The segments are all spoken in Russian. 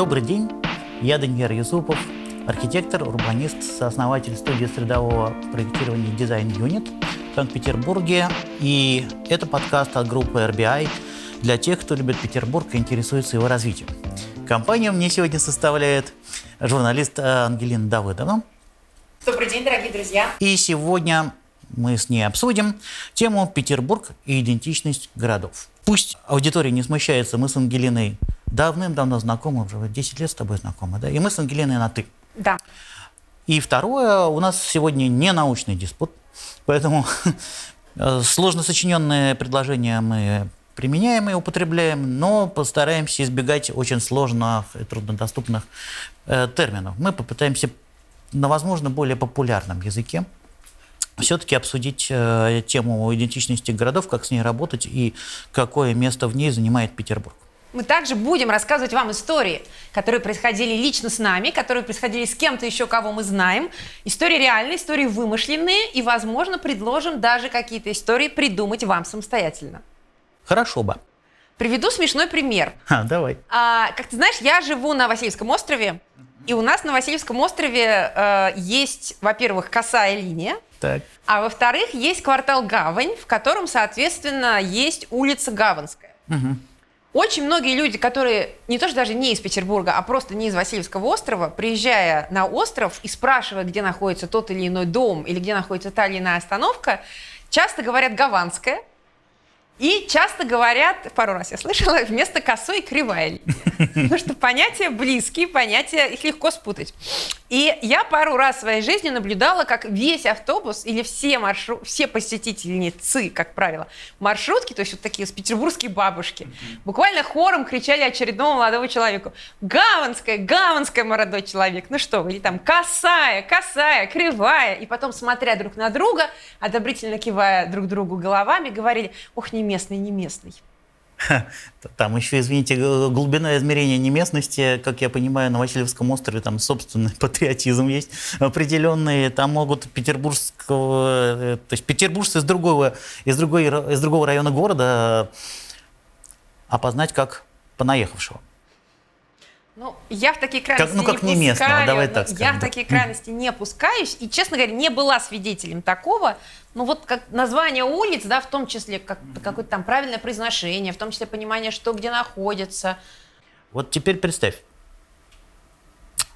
Добрый день, я Даниил Юсупов, архитектор, урбанист, сооснователь студии средового проектирования Design Unit в Санкт-Петербурге. И это подкаст от группы RBI для тех, кто любит Петербург и интересуется его развитием. Компанию мне сегодня составляет журналист Ангелина Давыдовна. Добрый день, дорогие друзья. И сегодня мы с ней обсудим тему Петербург и идентичность городов. Пусть аудитория не смущается, мы с Ангелиной давным-давно знакомы, уже 10 лет с тобой знакомы, да? И мы с Ангелиной на «ты». Да. И второе, у нас сегодня не научный диспут, поэтому сложно сочиненные предложения мы применяем и употребляем, но постараемся избегать очень сложных и труднодоступных э, терминов. Мы попытаемся на, возможно, более популярном языке все-таки обсудить э, тему идентичности городов, как с ней работать и какое место в ней занимает Петербург. Мы также будем рассказывать вам истории, которые происходили лично с нами, которые происходили с кем-то еще, кого мы знаем. Истории реальные, истории вымышленные, и, возможно, предложим даже какие-то истории придумать вам самостоятельно. Хорошо бы. Приведу смешной пример. А, давай. А, как ты знаешь, я живу на Васильевском острове, и у нас на Васильевском острове э, есть, во-первых, косая линия, Так. а во-вторых, есть квартал Гавань, в котором, соответственно, есть улица Гаванская. Мгм. Очень многие люди, которые не то что даже не из Петербурга, а просто не из Васильевского острова, приезжая на остров и спрашивая, где находится тот или иной дом или где находится та или иная остановка, часто говорят «гаванская», и часто говорят, пару раз я слышала, вместо косой кривая линия. Потому что понятия близкие, понятия, их легко спутать. И я пару раз в своей жизни наблюдала, как весь автобус или все, маршру... все посетительницы, как правило, маршрутки, то есть вот такие петербургские бабушки, буквально хором кричали очередному молодому человеку «Гаванская, Гаванская, молодой человек!» Ну что вы, или там «Косая, косая, кривая!» И потом, смотря друг на друга, одобрительно кивая друг другу головами, говорили «Ох, не местный, не местный». Там еще, извините, глубина измерения неместности, как я понимаю, на Васильевском острове там собственный патриотизм есть определенный. Там могут петербургского, э, то есть петербуржцы из другого, из другой, из другого района города опознать как понаехавшего. Ну, я в такие крайности ну, как не не местного, пускаю. давай так Я скажем, в да. такие крайности не пускаюсь. И, честно говоря, не была свидетелем такого. Ну, вот как название улиц, да, в том числе как, какое-то там правильное произношение, в том числе понимание, что где находится. Вот теперь представь.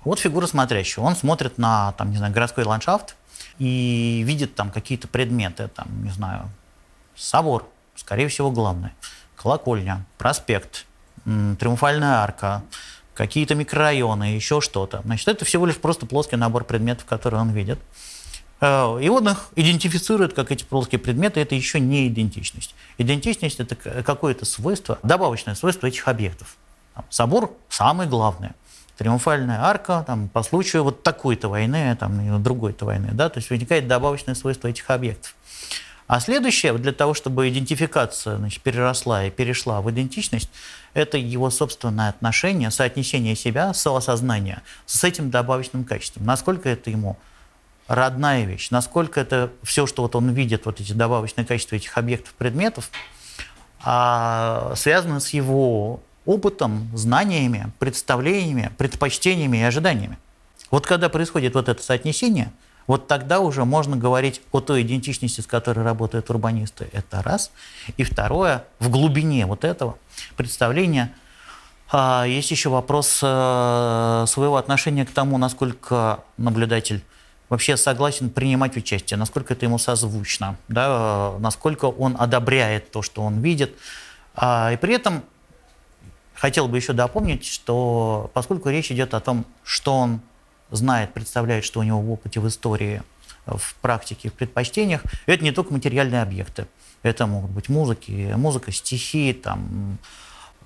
Вот фигура смотрящего. Он смотрит на, там, не знаю, городской ландшафт и видит там какие-то предметы, там, не знаю, собор, скорее всего, главный, колокольня, проспект, триумфальная арка, какие-то микрорайоны, еще что-то. Значит, это всего лишь просто плоский набор предметов, которые он видит. Э, И он их идентифицирует как эти плоские предметы, это еще не идентичность. Идентичность – это какое-то свойство, добавочное свойство этих объектов. Там, собор – самое главное. Триумфальная арка там, по случаю вот такой-то войны, там, другой-то войны. Да? То есть возникает добавочное свойство этих объектов. А следующее, для того, чтобы идентификация значит, переросла и перешла в идентичность, это его собственное отношение, соотнесение себя, самосознание с этим добавочным качеством. Насколько это ему родная вещь, насколько это все, что вот он видит, вот эти добавочные качества этих объектов, предметов, а, связано с его опытом, знаниями, представлениями, предпочтениями и ожиданиями. Вот когда происходит вот это соотнесение, вот тогда уже можно говорить о той идентичности, с которой работают урбанисты. Это раз. И второе, в глубине вот этого представления а, есть еще вопрос э, своего отношения к тому, насколько наблюдатель вообще согласен принимать участие, насколько это ему созвучно, да, э, насколько он одобряет то, что он видит. А, и при этом хотел бы еще дополнить, что поскольку речь идет о том, что он знает, представляет, что у него в опыте, в истории, в практике, в предпочтениях, это не только материальные объекты. Это могут быть музыки, музыка, стихи, там,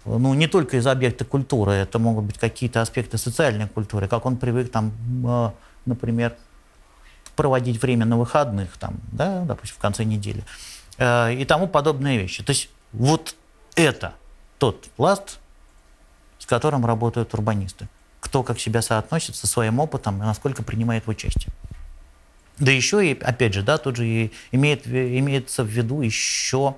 ну, не только из объекта культуры, это могут быть какие-то аспекты социальной культуры, как он привык, там, э, например, проводить время на выходных, там, да, допустим, в конце недели, э, и тому подобные вещи. То есть вот это тот пласт, с которым работают урбанисты. Кто как себя соотносит со своим опытом и насколько принимает в участие. Да еще и, опять же, да, тут же и имеет, имеется в виду еще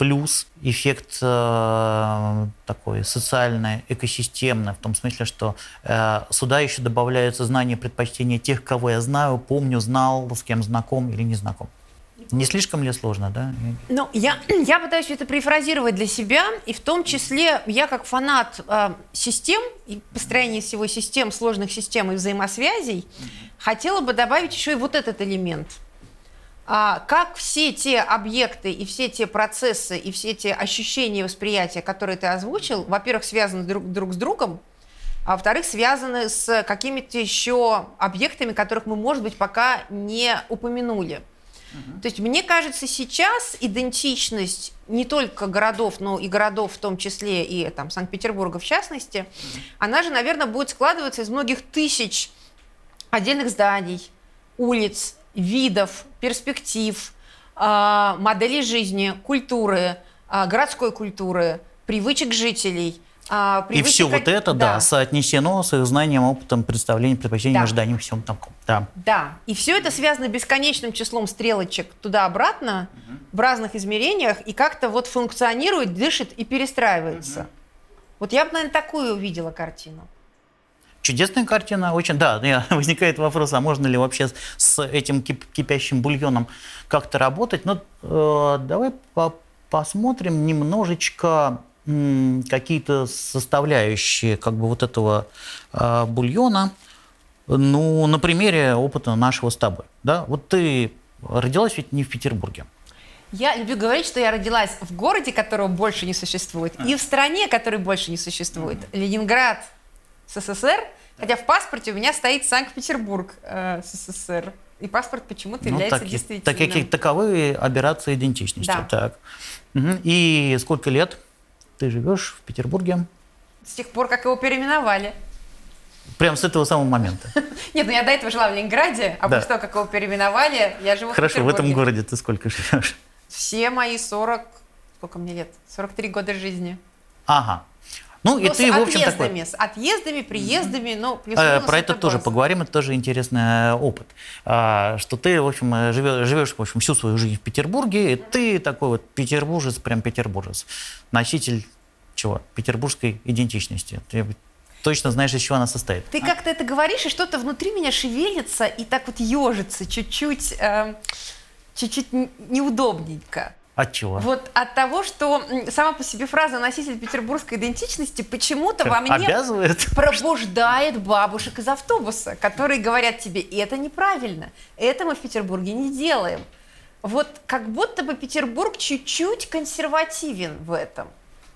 плюс эффект э, такой социальный, экосистемный, в том смысле, что э, сюда еще добавляются знания предпочтения тех, кого я знаю, помню, знал, с кем знаком или не знаком. Не слишком ли сложно, да? Ну, я, я пытаюсь это перефразировать для себя, и в том числе я как фанат э, систем и построения всего систем, сложных систем и взаимосвязей, хотела бы добавить еще и вот этот элемент. А, как все те объекты и все те процессы и все те ощущения восприятия, которые ты озвучил, во-первых, связаны друг, друг с другом, а во-вторых, связаны с какими-то еще объектами, которых мы, может быть, пока не упомянули. То есть мне кажется, сейчас идентичность не только городов, но и городов в том числе, и там Санкт-Петербурга в частности, она же, наверное, будет складываться из многих тысяч отдельных зданий, улиц, видов, перспектив, а, моделей жизни, культуры, а, городской культуры, привычек жителей – а, и все вот это, да. да, соотнесено с их знанием, опытом, представлением, предпочтением, да. ожиданием, всем таком. Да. да. И все это связано бесконечным числом стрелочек туда-обратно угу. в разных измерениях и как-то вот функционирует, дышит и перестраивается. Угу. Вот я бы, наверное, такую увидела картину. Чудесная картина, очень, да, возникает вопрос, а можно ли вообще с этим кип кипящим бульоном как-то работать? Ну, э, давай по посмотрим немножечко какие-то составляющие как бы вот этого э, бульона, ну, на примере опыта нашего с тобой. Да? Вот ты родилась ведь не в Петербурге. Я люблю говорить, что я родилась в городе, которого больше не существует, и в стране, которой больше не существует. Ленинград, СССР, хотя в паспорте у меня стоит Санкт-Петербург, э, СССР. И паспорт почему-то ну, является так, действительным. Так, как таковые операции идентичности. Да. Так. Угу. И сколько лет? Ты живешь в Петербурге? С тех пор, как его переименовали. Прям с этого самого момента? Нет, ну я до этого жила в Ленинграде, а после того, как его переименовали, я живу Хорошо, в Хорошо, в этом городе ты сколько живешь? Все мои 40, сколько мне лет? 43 года жизни. Ага. Ну, и ну, ты, в общем, такой... с отъездами, приездами, ну, плюс э, Про это тоже поговорим, это тоже интересный опыт. А, что ты, в общем, живешь, живешь, в общем, всю свою жизнь в Петербурге, и ты такой вот петербуржец, прям петербуржец, носитель чего? Петербургской идентичности. Ты точно знаешь, из чего она состоит. Ты а? как-то это говоришь, и что-то внутри меня шевелится и так вот ежится чуть-чуть, э, чуть-чуть неудобненько. От чего? Вот от того, что сама по себе фраза «носитель петербургской идентичности» почему-то во мне Обязывает? пробуждает бабушек из автобуса, которые говорят тебе «это неправильно, это мы в Петербурге не делаем». Вот как будто бы Петербург чуть-чуть консервативен в этом.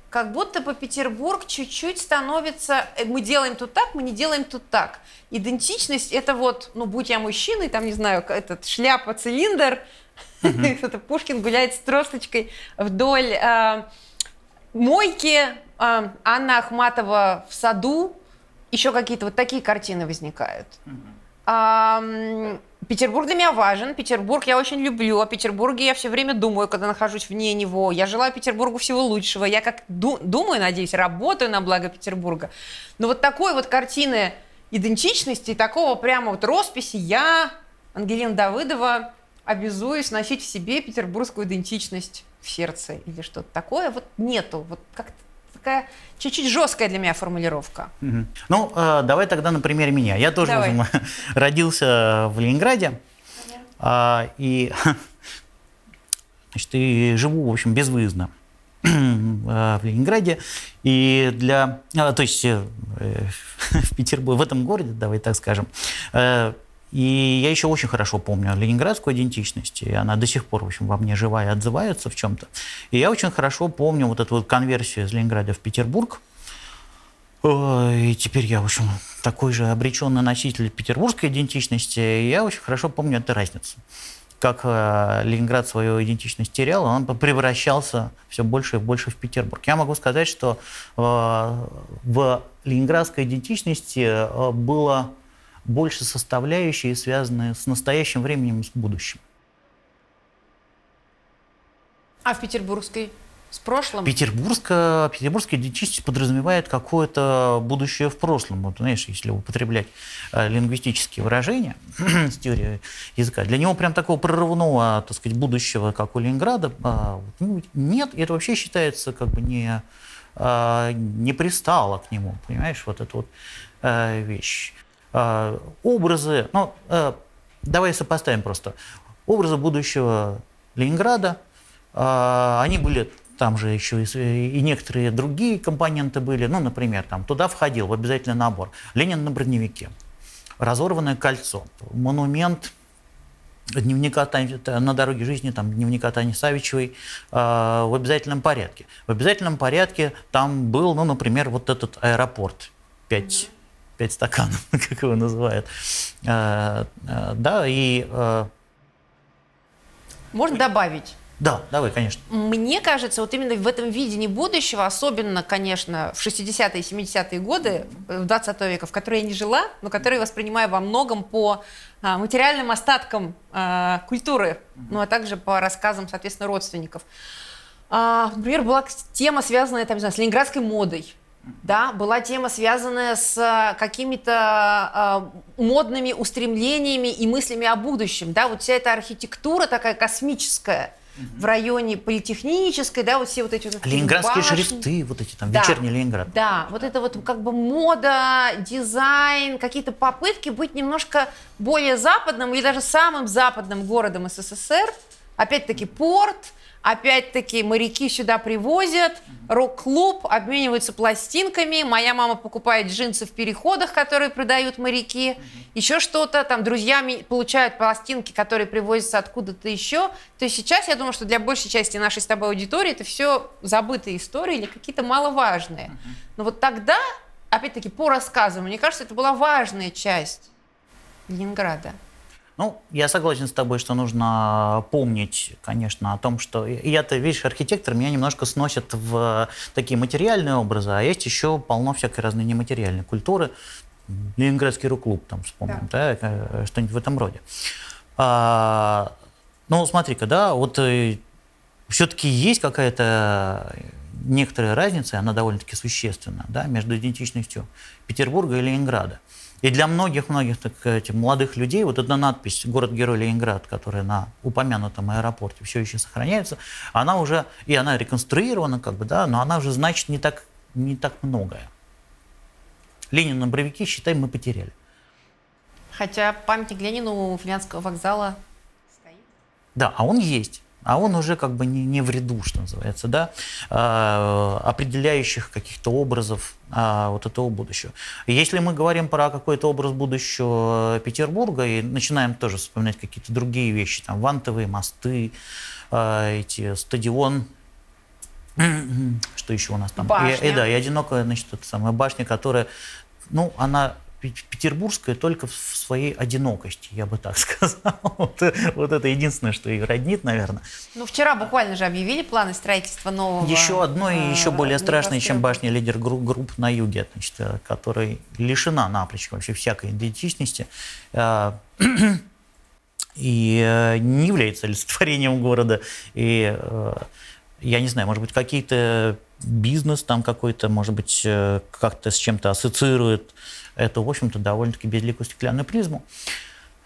Как будто бы Петербург чуть-чуть становится, э, мы делаем тут так, мы не делаем тут так. Идентичность это вот, ну будь я мужчиной, там не знаю, этот шляпа, цилиндр, это Пушкин гуляет с тросточкой вдоль э, мойки, э, Анна Ахматова в саду, еще какие-то вот такие картины возникают. Петербург для меня важен, Петербург я очень люблю, о Петербурге я все время думаю, когда нахожусь вне него. Я желаю Петербургу всего лучшего, я как ду- думаю, надеюсь, работаю на благо Петербурга. Но вот такой вот картины идентичности, такого прямо вот росписи я, Ангелина Давыдова, обязуюсь носить в себе петербургскую идентичность в сердце или что-то такое. Вот нету. Вот как-то такая чуть-чуть жесткая для меня формулировка. Угу. Ну, э, давай тогда на примере меня. Я тоже давай. общем, родился в Ленинграде. Э, и, значит, и живу, в общем, безвыездно в Ленинграде. И для... А, то есть э, в Петербурге, в этом городе, давай так скажем, э, и я еще очень хорошо помню ленинградскую идентичность, и она до сих пор, в общем, во мне живая отзывается в чем-то. И я очень хорошо помню вот эту вот конверсию из Ленинграда в Петербург. И теперь я, в общем, такой же обреченный носитель петербургской идентичности, и я очень хорошо помню эту разницу. Как э, Ленинград свою идентичность терял, он превращался все больше и больше в Петербург. Я могу сказать, что э, в ленинградской идентичности э, было больше составляющие, связанные с настоящим временем и с будущим. А в петербургской с прошлым. Петербургская, петербургская идентичность подразумевает какое-то будущее в прошлом. Вот, знаешь, если употреблять э, лингвистические выражения с теорией языка, для него прям такого прорывного, так сказать, будущего, как у Ленинграда, э, ну, нет. И это вообще считается как бы не, э, не пристало к нему, понимаешь, вот эта вот э, вещь. Э, образы, ну, э, давай сопоставим просто. Образы будущего Ленинграда, э, они были там же еще и, некоторые другие компоненты были. Ну, например, там туда входил в обязательный набор Ленин на броневике, разорванное кольцо, монумент дневника на дороге жизни, там, дневника Тани Савичевой э, в обязательном порядке. В обязательном порядке там был, ну, например, вот этот аэропорт, пять, пять стаканов, как его называют. Э, э, да, и... Э, Можно добавить? Да, давай, конечно. Мне кажется, вот именно в этом видении будущего, особенно, конечно, в 60-е и 70-е годы 20 э, века, в которой я не жила, но которые воспринимаю во многом по а, материальным остаткам а, культуры, ну а также по рассказам, соответственно, родственников. А, например, была тема, связанная там, не знаю, с ленинградской модой. Да, была тема, связанная с а, какими-то а, модными устремлениями и мыслями о будущем. Да, вот вся эта архитектура такая космическая – в районе политехнической, да, вот все вот эти вот Ленинградские башни. шрифты, вот эти там, да, вечерний Ленинград. Да, вот это вот как бы мода, дизайн, какие-то попытки быть немножко более западным или даже самым западным городом СССР. Опять-таки порт, Опять-таки моряки сюда привозят, рок-клуб, обмениваются пластинками. Моя мама покупает джинсы в переходах, которые продают моряки. Еще что-то, там друзья получают пластинки, которые привозятся откуда-то еще. То есть сейчас я думаю, что для большей части нашей с тобой аудитории это все забытые истории или какие-то маловажные. Но вот тогда, опять-таки по рассказам, мне кажется, это была важная часть Ленинграда. Ну, я согласен с тобой, что нужно помнить, конечно, о том, что я-то, видишь, архитектор меня немножко сносит в такие материальные образы, а есть еще полно всякой разной нематериальной культуры. Ленинградский рок-клуб, там, вспомним, да. да, э, что-нибудь в этом роде. А, ну, смотри-ка, да, вот э, все-таки есть какая-то некоторая разница, она довольно-таки существенна, да, между идентичностью Петербурга и Ленинграда. И для многих-многих молодых людей вот эта надпись «Город-герой Ленинград», которая на упомянутом аэропорте все еще сохраняется, она уже, и она реконструирована, как бы, да, но она уже значит не так, не так многое. Ленин на бровике, считай, мы потеряли. Хотя памятник Ленину у Финляндского вокзала стоит. Да, а он есть а он уже как бы не, не в ряду, что называется, да, э, определяющих каких-то образов э, вот этого будущего. Если мы говорим про какой-то образ будущего Петербурга и начинаем тоже вспоминать какие-то другие вещи, там вантовые мосты, э, эти стадион, что еще у нас там? Башня. И, и, да, и одинокая, значит, эта самая башня, которая, ну, она петербургская только в своей одинокости, я бы так сказал. вот, вот это единственное, что их роднит, наверное. Ну, вчера буквально же объявили планы строительства нового... Еще одно и еще более страшное, чем башня лидер групп на юге, значит, э, которая лишена напрочь вообще всякой идентичности э, и э, не является олицетворением города. И я не знаю, может быть, какие-то бизнес там какой-то, может быть, как-то с чем-то ассоциирует эту, в общем-то, довольно-таки безликую стеклянную призму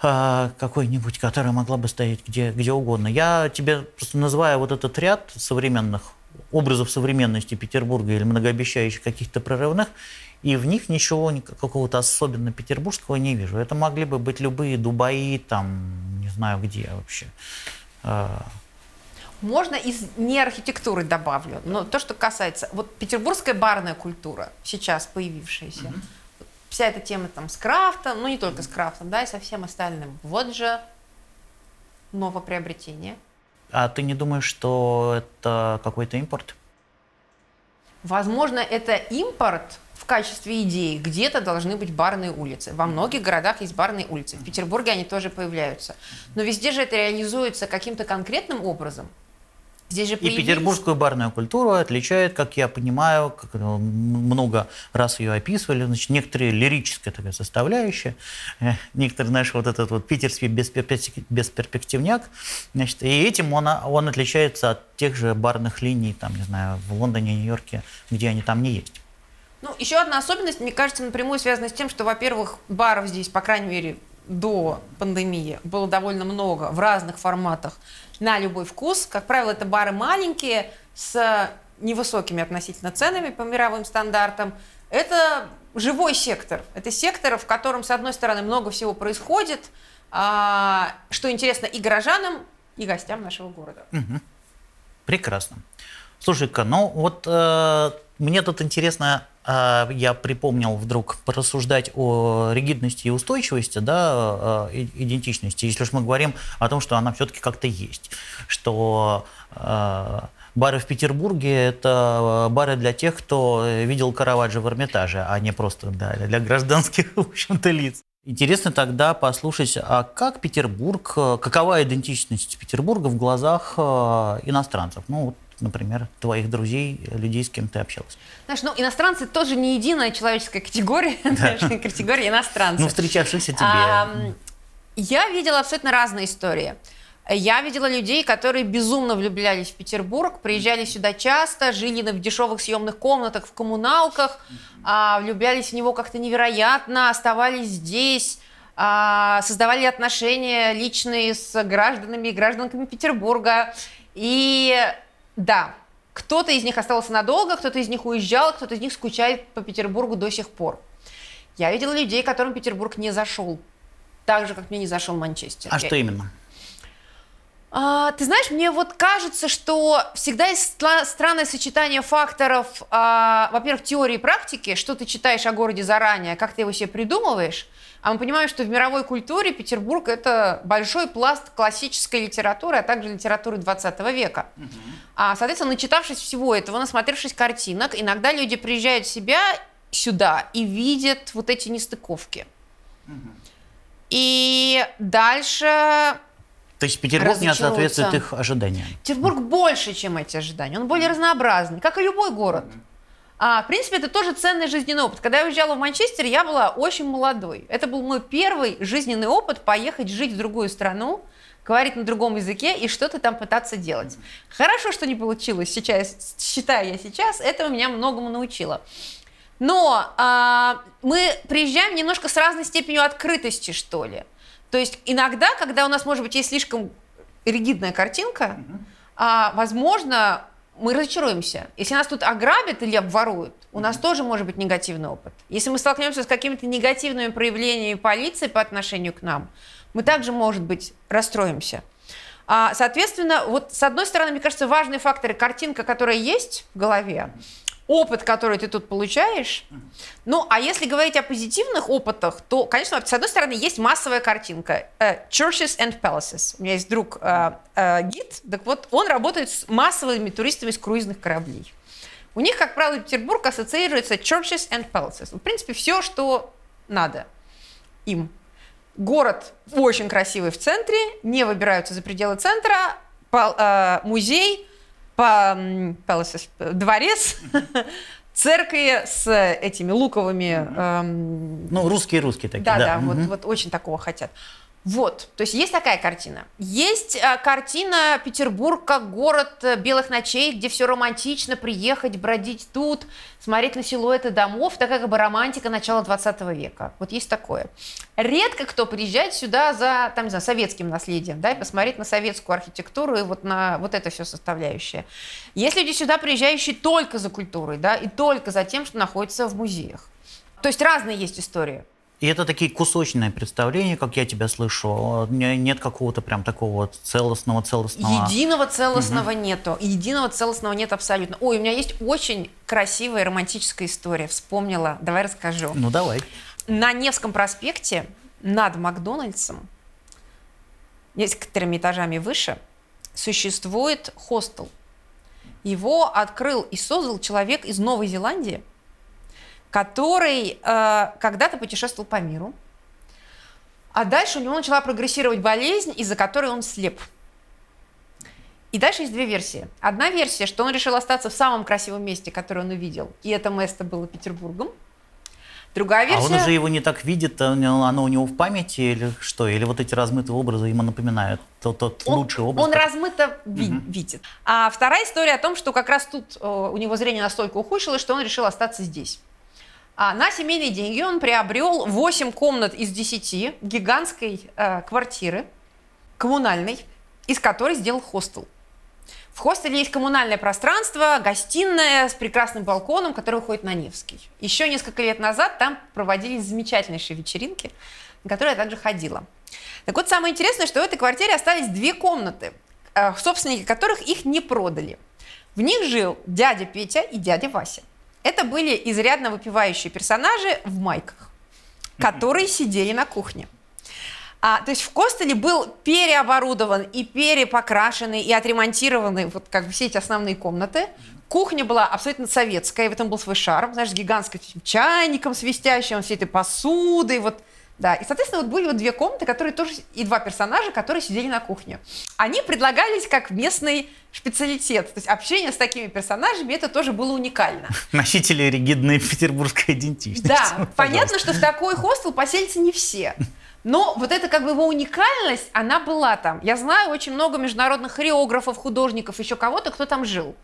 а, какой-нибудь, которая могла бы стоять где, где угодно. Я тебе просто называю вот этот ряд современных образов современности Петербурга или многообещающих каких-то прорывных, и в них ничего какого-то особенно петербургского не вижу. Это могли бы быть любые Дубаи, там, не знаю где вообще. А. Можно из не архитектуры добавлю, но то, что касается, вот петербургская барная культура, сейчас появившаяся, mm-hmm вся эта тема там с крафтом, ну не только с крафтом, да, и со всем остальным. Вот же новоприобретение. А ты не думаешь, что это какой-то импорт? Возможно, это импорт в качестве идеи. Где-то должны быть барные улицы. Во многих городах есть барные улицы. В Петербурге они тоже появляются. Но везде же это реализуется каким-то конкретным образом. Здесь же И появились- петербургскую барную культуру отличает, как я понимаю, как м- много раз ее описывали, значит, некоторые лирическая такая составляющая, э, некоторые, знаешь, вот этот вот питерский бесперспективняк, значит, и этим он, он отличается от тех же барных линий, там, не знаю, в Лондоне, Нью-Йорке, где они там не есть. Ну, еще одна особенность, мне кажется, напрямую связана с тем, что, во-первых, баров здесь, по крайней мере, до пандемии было довольно много в разных форматах на любой вкус. Как правило, это бары маленькие с невысокими относительно ценами по мировым стандартам. Это живой сектор. Это сектор, в котором, с одной стороны, много всего происходит, а, что интересно и горожанам, и гостям нашего города. Прекрасно. Слушай-ка, ну вот э, мне тут интересно, э, я припомнил вдруг порассуждать о ригидности и устойчивости, да, и- идентичности, если уж мы говорим о том, что она все-таки как-то есть, что э, бары в Петербурге – это бары для тех, кто видел Караваджо в Эрмитаже, а не просто да, для гражданских, в общем-то, лиц. Интересно тогда послушать, а как Петербург, какова идентичность Петербурга в глазах иностранцев? Ну, вот, например, твоих друзей, людей, с кем ты общался. Знаешь, ну, иностранцы тоже не единая человеческая категория, знаешь, категория иностранцев. Ну, встречавшихся тебе. Ам, Я видела абсолютно разные истории. Я видела людей, которые безумно влюблялись в Петербург, приезжали сюда часто, жили в дешевых съемных комнатах, в коммуналках, а, влюблялись в него как-то невероятно, оставались здесь, а, создавали отношения личные с гражданами и гражданками Петербурга. И да, кто-то из них остался надолго, кто-то из них уезжал, кто-то из них скучает по Петербургу до сих пор. Я видела людей, которым Петербург не зашел. Так же, как мне не зашел Манчестер. А что именно? А, ты знаешь, мне вот кажется, что всегда есть странное сочетание факторов, а, во-первых, теории и практики, что ты читаешь о городе заранее, как ты его себе придумываешь, а мы понимаем, что в мировой культуре Петербург – это большой пласт классической литературы, а также литературы 20 века. А, соответственно, начитавшись всего этого, насмотревшись картинок, иногда люди приезжают в себя сюда и видят вот эти нестыковки. И дальше То есть Петербург не соответствует их ожиданиям. Петербург больше, чем эти ожидания. Он более разнообразный, как и любой город. А, в принципе, это тоже ценный жизненный опыт. Когда я уезжала в Манчестер, я была очень молодой. Это был мой первый жизненный опыт поехать жить в другую страну, говорить на другом языке и что-то там пытаться делать. Хорошо, что не получилось сейчас, считаю я сейчас, это меня многому научило. Но а, мы приезжаем немножко с разной степенью открытости, что ли. То есть иногда, когда у нас, может быть, есть слишком ригидная картинка, а, возможно, мы разочаруемся. Если нас тут ограбят или обворуют, у нас тоже может быть негативный опыт. Если мы столкнемся с какими-то негативными проявлениями полиции по отношению к нам, мы также, может быть, расстроимся. А, соответственно, вот с одной стороны, мне кажется, важные факторы картинка, которая есть в голове, опыт, который ты тут получаешь. Ну, а если говорить о позитивных опытах, то, конечно, с одной стороны, есть массовая картинка. э, Churches and Palaces. У меня есть друг э, э, гид, так вот, он работает с массовыми туристами с круизных кораблей. У них, как правило, Петербург ассоциируется Churches and Palaces. В принципе, все, что надо им. Город очень красивый в центре, не выбираются за пределы центра, э, музей, дворец, церкви с этими луковыми... эм, Ну, русские-русские такие, да, да. да, вот, мгм. вот очень такого хотят. Вот, то есть есть такая картина. Есть э, картина Петербург как город э, белых ночей, где все романтично, приехать, бродить тут, смотреть на силуэты домов, такая как бы романтика начала 20 века. Вот есть такое. Редко кто приезжает сюда за, там, не знаю, советским наследием, да, и посмотреть на советскую архитектуру и вот на вот это все составляющее. Есть люди сюда, приезжающие только за культурой, да, и только за тем, что находится в музеях. То есть разные есть истории. И это такие кусочные представления, как я тебя слышу. Не- Нет какого-то прям такого целостного, целостного... Единого целостного нету. Единого целостного нет абсолютно. Ой, у меня есть очень красивая романтическая история. Вспомнила. Давай расскажу. Ну, давай. На Невском проспекте над Макдональдсом, несколькими этажами выше, существует хостел. Его открыл и создал человек из Новой Зеландии, который э, когда-то путешествовал по миру, а дальше у него начала прогрессировать болезнь, из-за которой он слеп. И дальше есть две версии. Одна версия, что он решил остаться в самом красивом месте, которое он увидел, и это место было Петербургом. Другая версия... А он уже его не так видит, а оно у него в памяти или что? Или вот эти размытые образы ему напоминают тот, тот он, лучший образ? Он размыто ви- угу. видит. А вторая история о том, что как раз тут э, у него зрение настолько ухудшилось, что он решил остаться здесь. А на семейные деньги он приобрел 8 комнат из 10 гигантской э, квартиры, коммунальной, из которой сделал хостел. В хостеле есть коммунальное пространство, гостиная с прекрасным балконом, который уходит на Невский. Еще несколько лет назад там проводились замечательнейшие вечеринки, на которые я также ходила. Так вот, самое интересное, что в этой квартире остались две комнаты, э, собственники которых их не продали. В них жил дядя Петя и дядя Вася. Это были изрядно выпивающие персонажи в майках, которые сидели на кухне. А, то есть в Костеле был переоборудован и перепокрашенный, и отремонтированный вот как бы все эти основные комнаты. Кухня была абсолютно советская, и в этом был свой шарм, знаешь, с гигантским чайником свистящим, всей этой посудой, вот да, и, соответственно, вот были вот две комнаты, которые тоже, и два персонажа, которые сидели на кухне. Они предлагались как местный специалитет. То есть общение с такими персонажами, это тоже было уникально. Носители ригидной петербургской идентичности. Да, понятно, что в такой хостел поселятся не все. Но вот эта как бы его уникальность, она была там. Я знаю очень много международных хореографов, художников, еще кого-то, кто там жил.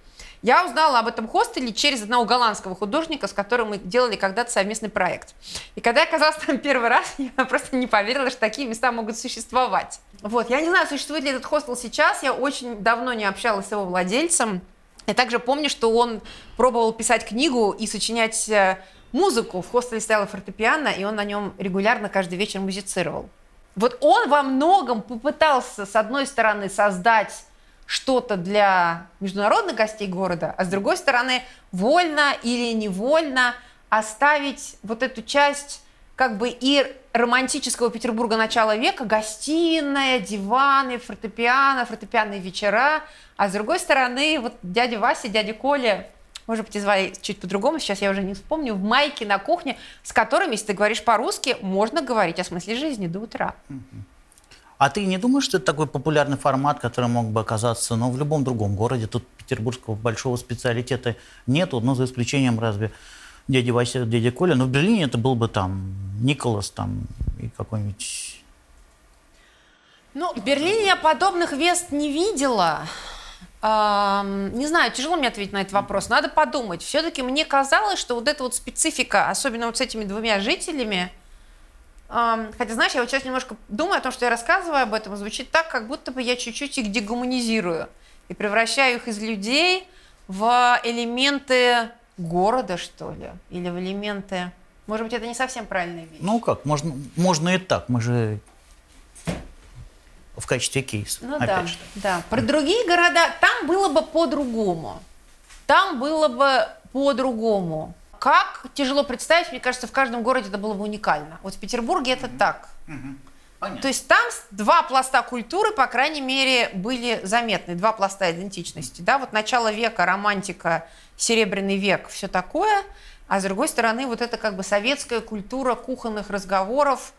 Я узнала об этом хостеле через одного голландского художника, с которым мы делали когда-то совместный проект. И когда я оказалась там первый раз, я просто не поверила, что такие места могут существовать. Вот, я не знаю, существует ли этот хостел сейчас, я очень давно не общалась с его владельцем. Я также помню, что он пробовал писать книгу и сочинять э, музыку. В хостеле стояла фортепиано, и он на нем регулярно каждый вечер музицировал. Вот он во многом попытался, с одной стороны, создать что-то для международных гостей города, а с другой стороны, вольно или невольно оставить вот эту часть как бы и романтического Петербурга начала века, гостиная, диваны, фортепиано, фортепианные вечера, а с другой стороны, вот дядя Вася, дядя Коля, может быть, звали чуть по-другому, сейчас я уже не вспомню, в майке на кухне, с которыми, если ты говоришь по-русски, можно говорить о смысле жизни до утра. А ты не думаешь, что это такой популярный формат, который мог бы оказаться ну, в любом другом городе? Тут петербургского большого специалитета нету, но за исключением разве дяди Вася, дядя Коля. Но в Берлине это был бы там Николас там и какой-нибудь... Ну, в Берлине я подобных вест не видела. Не знаю, тяжело мне ответить на этот вопрос. Надо подумать. Все-таки мне казалось, что вот эта вот специфика, особенно вот с этими двумя жителями, Хотя, знаешь, я вот сейчас немножко думаю о том, что я рассказываю об этом, звучит так, как будто бы я чуть-чуть их дегуманизирую и превращаю их из людей в элементы города, что ли, или в элементы... Может быть, это не совсем правильная вещь. Ну как, можно, можно и так, мы же в качестве кейса. Ну да, же. да. Про другие города, там было бы по-другому. Там было бы по-другому. Как тяжело представить, мне кажется, в каждом городе это было бы уникально. Вот в Петербурге это mm-hmm. так. Mm-hmm. То есть там два пласта культуры, по крайней мере, были заметны, два пласта идентичности. Да? Вот начало века, романтика, серебряный век, все такое. А с другой стороны, вот это как бы советская культура кухонных разговоров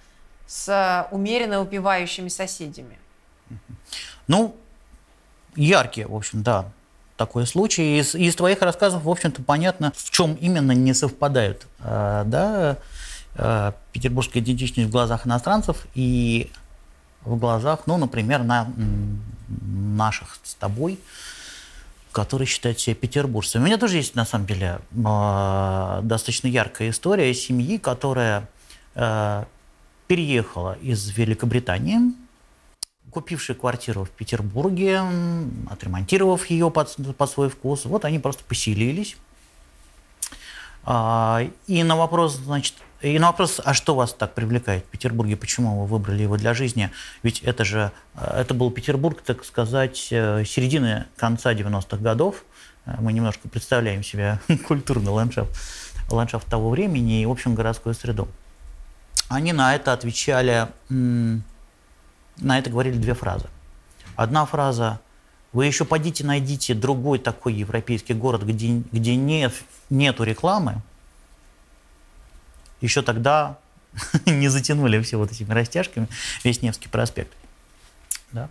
с умеренно упивающими соседями. Ну, яркие, в общем, да, такой случай. Из, из твоих рассказов, в общем-то, понятно, в чем именно не совпадают э, да, э, петербургская идентичность в глазах иностранцев и в глазах, ну, например, на наших с тобой, которые считают себя петербуржцами. У меня тоже есть, на самом деле, э, достаточно яркая история семьи, которая э, переехала из Великобритании купившие квартиру в Петербурге, отремонтировав ее под, под свой вкус, вот они просто поселились. А, и на вопрос, значит, и на вопрос, а что вас так привлекает в Петербурге, почему вы выбрали его для жизни? Ведь это же, э, это был Петербург, так сказать, э, середины, конца 90-х годов. Э, мы немножко представляем себе культурный ландшафт, ландшафт того времени и, в общем, городскую среду. Они на это отвечали на это говорили две фразы. Одна фраза вы еще пойдите, найдите другой такой европейский город, где, где нет, нету рекламы. Еще тогда не затянули все вот этими растяжками весь Невский проспект. Да?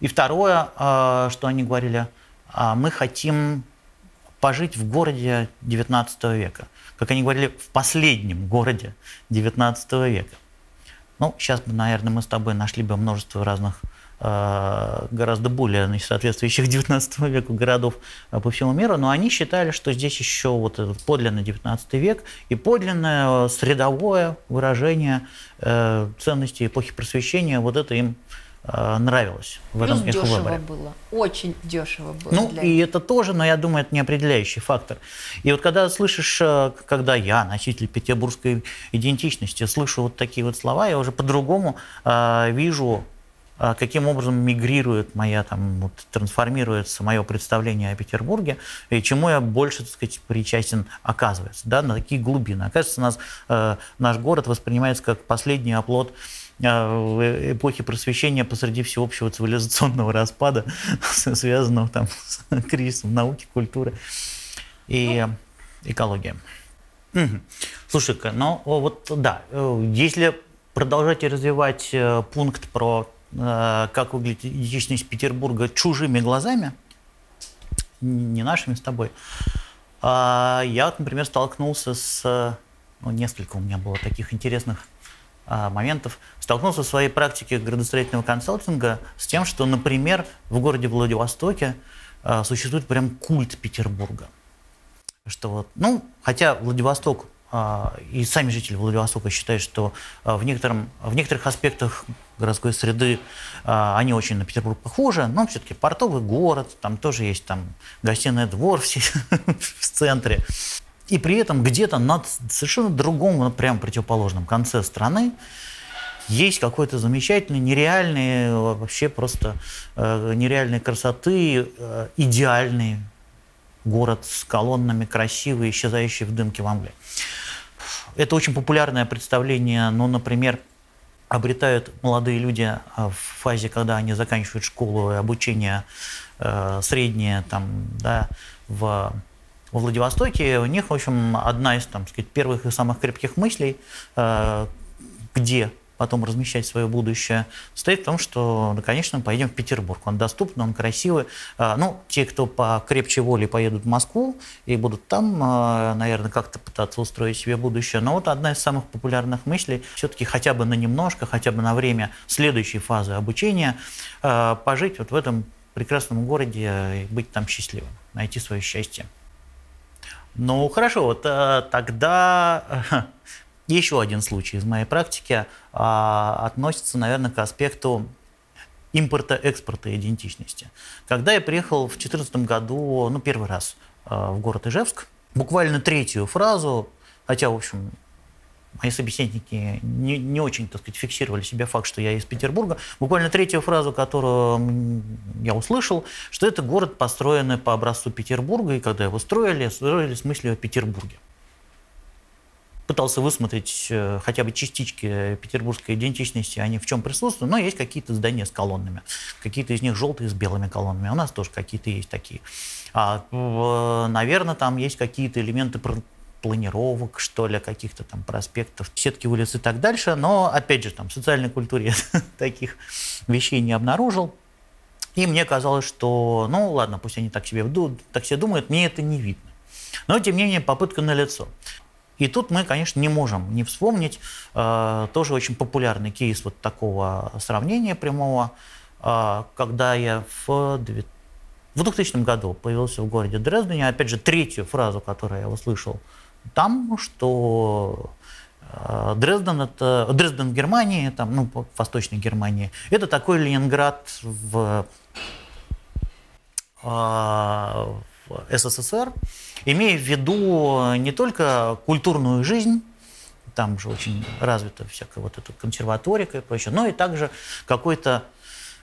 И второе, э, что они говорили, э, мы хотим пожить в городе XIX века. Как они говорили, в последнем городе XIX века. Ну, сейчас наверное, мы с тобой нашли бы множество разных Э, гораздо более значит, соответствующих 19 веку городов э, по всему миру, но они считали, что здесь еще вот этот подлинный 19 век и подлинное средовое выражение э, ценностей эпохи просвещения, вот это им нравилось в Плюс этом дешево выборе. было, очень дешево было. Ну, и это тоже, но я думаю, это не определяющий фактор. И вот когда слышишь, когда я, носитель петербургской идентичности, слышу вот такие вот слова, я уже по-другому э, вижу а каким образом мигрирует моя, там, вот, трансформируется мое представление о Петербурге, и чему я больше, так сказать, причастен оказывается, да, на такие глубины. Оказывается, нас, э, наш город воспринимается как последний оплот э, эпохи просвещения посреди всеобщего цивилизационного распада, связанного там с кризисом науки, культуры и экологии. Угу. Слушай-ка, ну вот да, э, если продолжать развивать э, пункт про Э, как выглядит идентичность Петербурга чужими глазами, не нашими с тобой. А я, например, столкнулся с... Ну, несколько у меня было таких интересных а, моментов. Столкнулся в своей практике градостроительного консалтинга с тем, что, например, в городе Владивостоке а, существует прям культ Петербурга. Что вот, ну, хотя Владивосток а, и сами жители Владивостока считают, что а, в, некотором, в некоторых аспектах городской среды а, они очень на Петербург похожи, но все-таки портовый город, там тоже есть там гостиный двор все в центре. И при этом где-то на совершенно другом, прям противоположном конце страны есть какой-то замечательный, нереальный, вообще просто э, нереальной красоты, э, идеальный город с колоннами, красивый, исчезающий в дымке во мгле. Это очень популярное представление, ну, например, обретают молодые люди а, в фазе, когда они заканчивают школу и обучение э, среднее там, да, в, во Владивостоке. У них, в общем, одна из там, сказать, первых и самых крепких мыслей, э, где потом размещать свое будущее, стоит в том, что, ну, конечно, поедем в Петербург. Он доступный, он красивый. А, ну, те, кто по крепче воли поедут в Москву и будут там, а, наверное, как-то пытаться устроить себе будущее. Но вот одна из самых популярных мыслей все-таки хотя бы на немножко, хотя бы на время следующей фазы обучения пожить вот в этом прекрасном городе и быть там счастливым, найти свое счастье. Ну, хорошо, вот тогда еще один случай из моей практики а, относится, наверное, к аспекту импорта, экспорта идентичности. Когда я приехал в 2014 году, ну, первый раз а, в город Ижевск, буквально третью фразу, хотя, в общем, мои собеседники не, не очень, так сказать, фиксировали себе факт, что я из Петербурга. Буквально третью фразу, которую я услышал, что это город, построенный по образцу Петербурга, и когда его строили, строили с мыслью о Петербурге пытался высмотреть э, хотя бы частички петербургской идентичности, они в чем присутствуют, но есть какие-то здания с колоннами. Какие-то из них желтые с белыми колоннами. У нас тоже какие-то есть такие. А, наверное, там есть какие-то элементы планировок, что ли, каких-то там проспектов, сетки улиц и так дальше. Но, опять же, там, в социальной культуре таких вещей не обнаружил. И мне казалось, что, ну ладно, пусть они так себе, так себе думают, мне это не видно. Но, тем не менее, попытка на лицо. И тут мы, конечно, не можем не вспомнить э, тоже очень популярный кейс вот такого сравнения прямого, э, когда я в, в 2000 году появился в городе Дрездене, опять же, третью фразу, которую я услышал там, что э, Дрезден, это, Дрезден в Германии, там, ну, в Восточной Германии, это такой Ленинград в, э, в СССР, имея в виду не только культурную жизнь, там же очень развита всякая вот эта консерваторика и прочее, но и также какой-то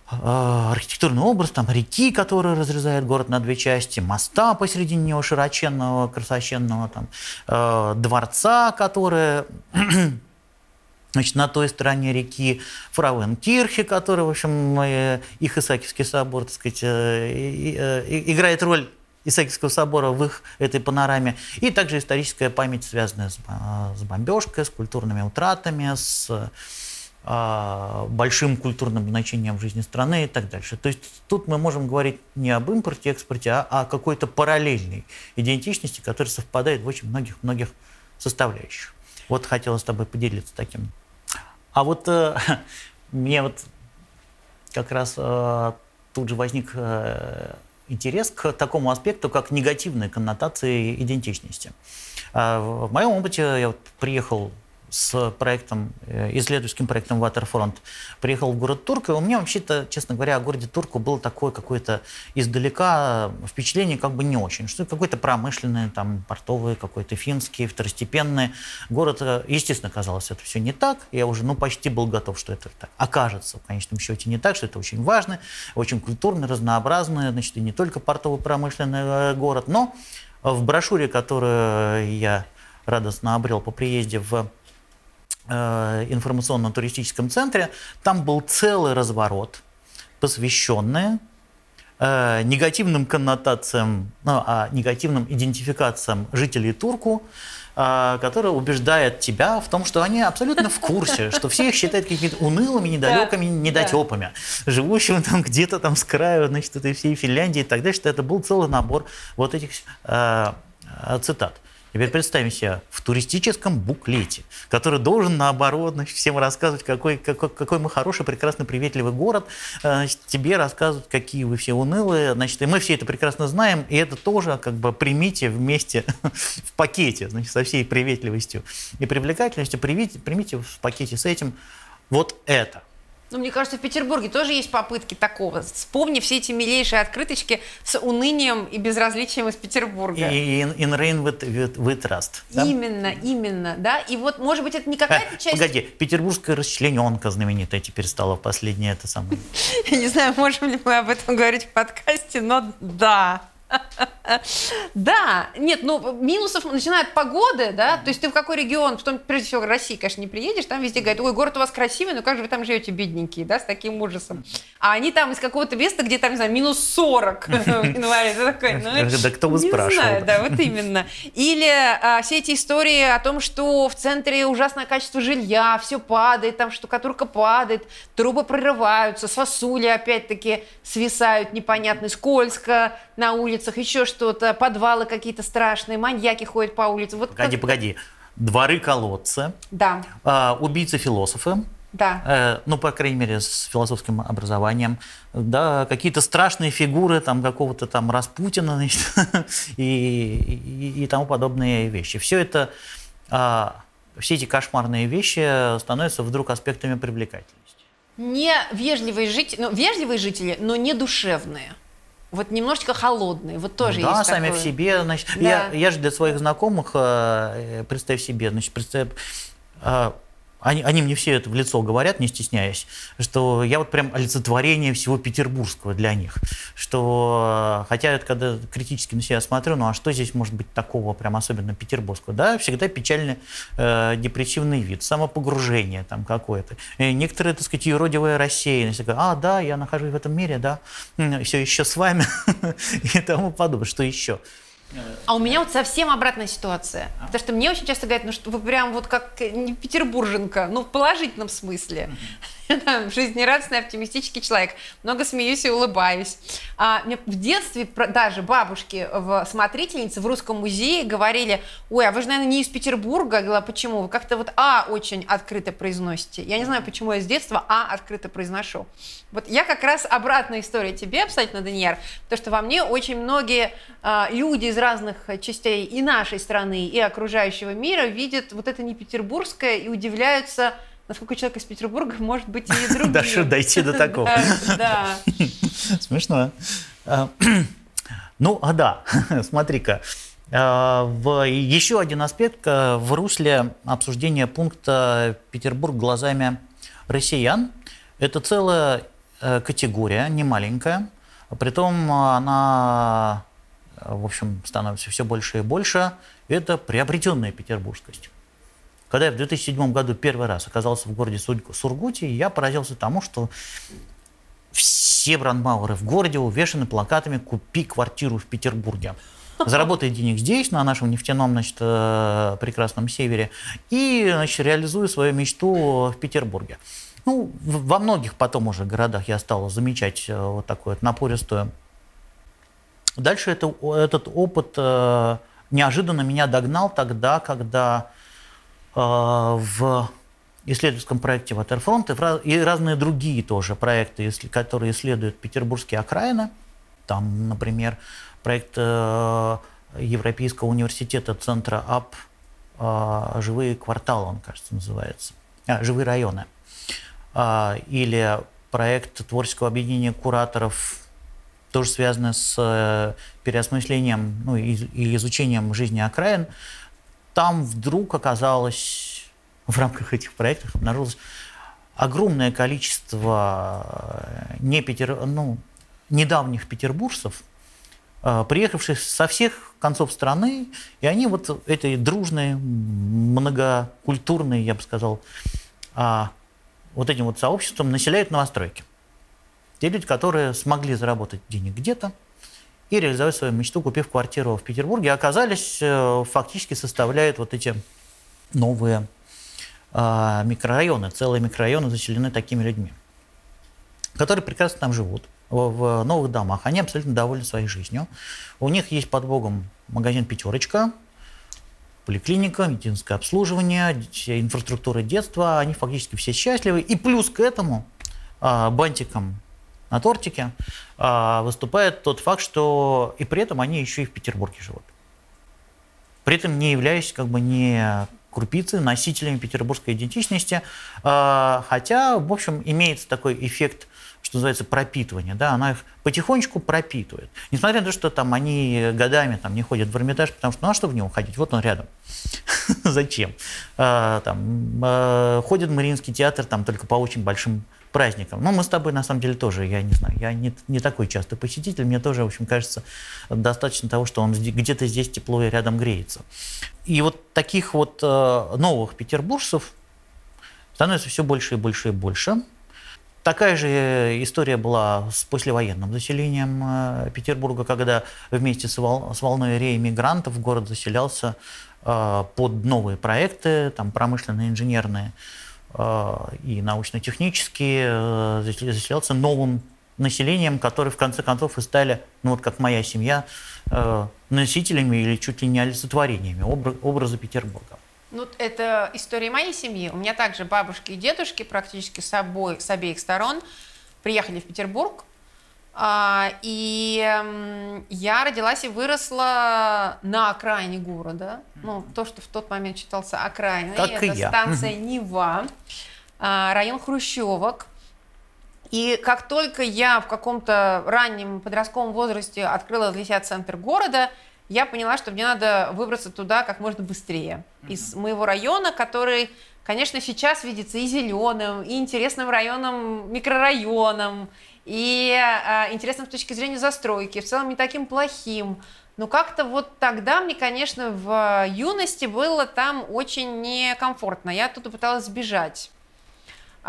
архитектурный образ, там реки, которые разрезают город на две части, моста посередине него широченного, красоченного, там, э, дворца, которые Значит, на той стороне реки Фрауенкирхе, который, в общем, э, их Исаакиевский собор, так сказать, играет роль Исаакиевского собора в их этой панораме. И также историческая память, связанная с, бомбежкой, с культурными утратами, с а, большим культурным значением в жизни страны и так дальше. То есть тут мы можем говорить не об импорте, экспорте, а о какой-то параллельной идентичности, которая совпадает в очень многих-многих составляющих. Вот хотела с тобой поделиться таким. А вот э, мне вот как раз э, тут же возник э, интерес к такому аспекту, как негативные коннотации идентичности. Э, в моем опыте я вот приехал с проектом, э, исследовательским проектом Waterfront, приехал в город Турк, и у меня вообще-то, честно говоря, о городе Турку было такое какое-то издалека впечатление как бы не очень, что какой-то промышленный, там, портовый, какой-то финский, второстепенный город. Э, естественно, казалось, это все не так, я уже, ну, почти был готов, что это так окажется, в конечном счете, не так, что это очень важный, очень культурный, разнообразный, значит, и не только портовый промышленный э, город, но в брошюре, которую я радостно обрел по приезде в Э, информационно-туристическом центре, там был целый разворот, посвященный э, негативным коннотациям, ну, а негативным идентификациям жителей Турку, э, который убеждает тебя в том, что они абсолютно в курсе, что все их считают какими-то унылыми, недалекими, недотепами, живущими там где-то там с краю, значит, этой всей Финляндии и так далее, что это был целый набор вот этих э, цитат. Теперь представим себе в туристическом буклете, который должен, наоборот, значит, всем рассказывать, какой, какой, какой мы хороший, прекрасный, приветливый город. Э, тебе рассказывают, какие вы все унылые. Значит, и мы все это прекрасно знаем, и это тоже как бы примите вместе в пакете, значит, со всей приветливостью и привлекательностью, примите, примите в пакете с этим вот это. Ну, мне кажется, в Петербурге тоже есть попытки такого. Вспомни все эти милейшие открыточки с унынием и безразличием из Петербурга. И in, in rain with, with, with trust. Да? Именно, именно, да. И вот, может быть, это не какая-то а, часть... Погоди, петербургская расчлененка знаменитая теперь стала в последнее это самое. Я не знаю, можем ли мы об этом говорить в подкасте, но да. Да, нет, ну минусов начиная от погоды, да, то есть ты в какой регион, в том, прежде всего, в России, конечно, не приедешь, там везде говорят, ой, город у вас красивый, но как же вы там живете, бедненькие, да, с таким ужасом. А они там из какого-то места, где там, не знаю, минус 40 в январе, ты такой, ну, да кто бы спрашивал. да, вот именно. Или а, все эти истории о том, что в центре ужасное качество жилья, все падает, там штукатурка падает, трубы прорываются, сосули опять-таки свисают непонятно, скользко на улицах, еще что что-то, подвалы какие-то страшные, маньяки ходят по улице. Вот погоди, как... погоди. Дворы колодцы. Да. А, убийцы-философы. Да. Э, ну, по крайней мере, с философским образованием. Да, какие-то страшные фигуры там какого-то там Распутина значит, и, и, и тому подобные вещи. Все это, а, все эти кошмарные вещи становятся вдруг аспектами привлекательности. Не вежливые жители, ну, вежливые жители, но не душевные вот немножечко холодные, вот тоже да, есть сами такое. в себе, значит, да. я, я же для своих знакомых, э, представь себе, значит, представь, э, они, они мне все это в лицо говорят, не стесняясь, что я вот прям олицетворение всего петербургского для них. Что, хотя это когда критически на себя смотрю, ну а что здесь может быть такого прям особенно петербургского? Да, всегда печальный э, депрессивный вид, самопогружение там какое-то. И некоторые, так сказать, юродивая рассеянность. А, да, я нахожусь в этом мире, да, все еще с вами и тому подобное. Что еще? А у меня вот совсем обратная ситуация. А? Потому что мне очень часто говорят, ну что вы прям вот как не петербурженка, ну в положительном смысле. там, жизнерадостный, оптимистический человек. Много смеюсь и улыбаюсь. А, мне в детстве даже бабушки в смотрительнице в Русском музее говорили, ой, а вы же, наверное, не из Петербурга. Я говорила, почему? Вы как-то вот А очень открыто произносите. Я не знаю, почему я с детства А открыто произношу. Вот я как раз обратная история тебе абсолютно, Даниэр, потому что во мне очень многие а, люди из разных частей и нашей страны, и окружающего мира видят вот это не петербургское и удивляются, насколько человек из Петербурга может быть и другим. Даже дойти до такого. Да. Смешно. А, ну, а да, смотри-ка. А, в еще один аспект в русле обсуждения пункта «Петербург глазами россиян» это целая э, категория, не маленькая. Притом она, в общем, становится все больше и больше. Это приобретенная петербургскость. Когда я в 2007 году первый раз оказался в городе Сургуте, я поразился тому, что все брандмауэры в городе увешаны плакатами «Купи квартиру в Петербурге». Заработай денег здесь, на нашем нефтяном значит, э, прекрасном севере, и значит, реализуй свою мечту в Петербурге. Ну, во многих потом уже городах я стал замечать э, вот такую вот напористую. Дальше это, этот опыт э, неожиданно меня догнал тогда, когда в исследовательском проекте Waterfront и, разные другие тоже проекты, которые исследуют петербургские окраины. Там, например, проект э, Европейского университета Центра АП э, «Живые кварталы», он, кажется, называется. А, «Живые районы». А, или проект творческого объединения кураторов, тоже связанный с э, переосмыслением ну, и изучением жизни окраин. Там вдруг оказалось, в рамках этих проектов обнаружилось огромное количество э, не Петер, ну, недавних петербуржцев, э, приехавших со всех концов страны, и они вот этой дружной, многокультурной, я бы сказал, а, вот этим вот сообществом населяют новостройки. Те люди, которые смогли заработать денег где-то и реализовать свою мечту, купив квартиру в Петербурге, оказались, э, фактически составляют вот эти новые э, микрорайоны. Целые микрорайоны заселены такими людьми, которые прекрасно там живут в, в новых домах. Они абсолютно довольны своей жизнью. У них есть под Богом магазин «Пятерочка», поликлиника, медицинское обслуживание, инфраструктура детства, они фактически все счастливы. И плюс к этому а, бантиком на тортике а, выступает тот факт, что и при этом они еще и в Петербурге живут. При этом не являясь как бы не крупицы, носителями петербургской идентичности, а, хотя, в общем, имеется такой эффект что называется, пропитывание, да, она их потихонечку пропитывает. Несмотря на то, что там они годами там, не ходят в Эрмитаж, потому что, ну а что в него ходить, вот он рядом. Зачем? А, там, ходит Мариинский театр там только по очень большим праздникам. Но мы с тобой, на самом деле, тоже, я не знаю, я не, не такой частый посетитель, мне тоже, в общем, кажется, достаточно того, что он где-то здесь тепло и рядом греется. И вот таких вот э, новых петербуржцев становится все больше и больше и больше. Такая же э, история была с послевоенным заселением э, Петербурга, когда вместе с, вол с волной реэмигрантов город заселялся под новые проекты, там промышленные, инженерные и научно-технические, заселялся новым населением, которые в конце концов и стали, ну вот как моя семья, носителями или чуть ли не олицетворениями образа Петербурга. Ну, это история моей семьи. У меня также бабушки и дедушки практически с, обоих, с обеих сторон приехали в Петербург. А, и я родилась и выросла на окраине города. Ну, то, что в тот момент считался окраиной. Как это и я. станция Нева, а, район Хрущевок. И как только я в каком-то раннем подростковом возрасте открыла для себя центр города – я поняла, что мне надо выбраться туда как можно быстрее. Mm-hmm. Из моего района, который, конечно, сейчас видится и зеленым, и интересным районом, микрорайоном, и э, интересным с точки зрения застройки, в целом не таким плохим. Но как-то вот тогда мне, конечно, в юности было там очень некомфортно. Я оттуда пыталась сбежать.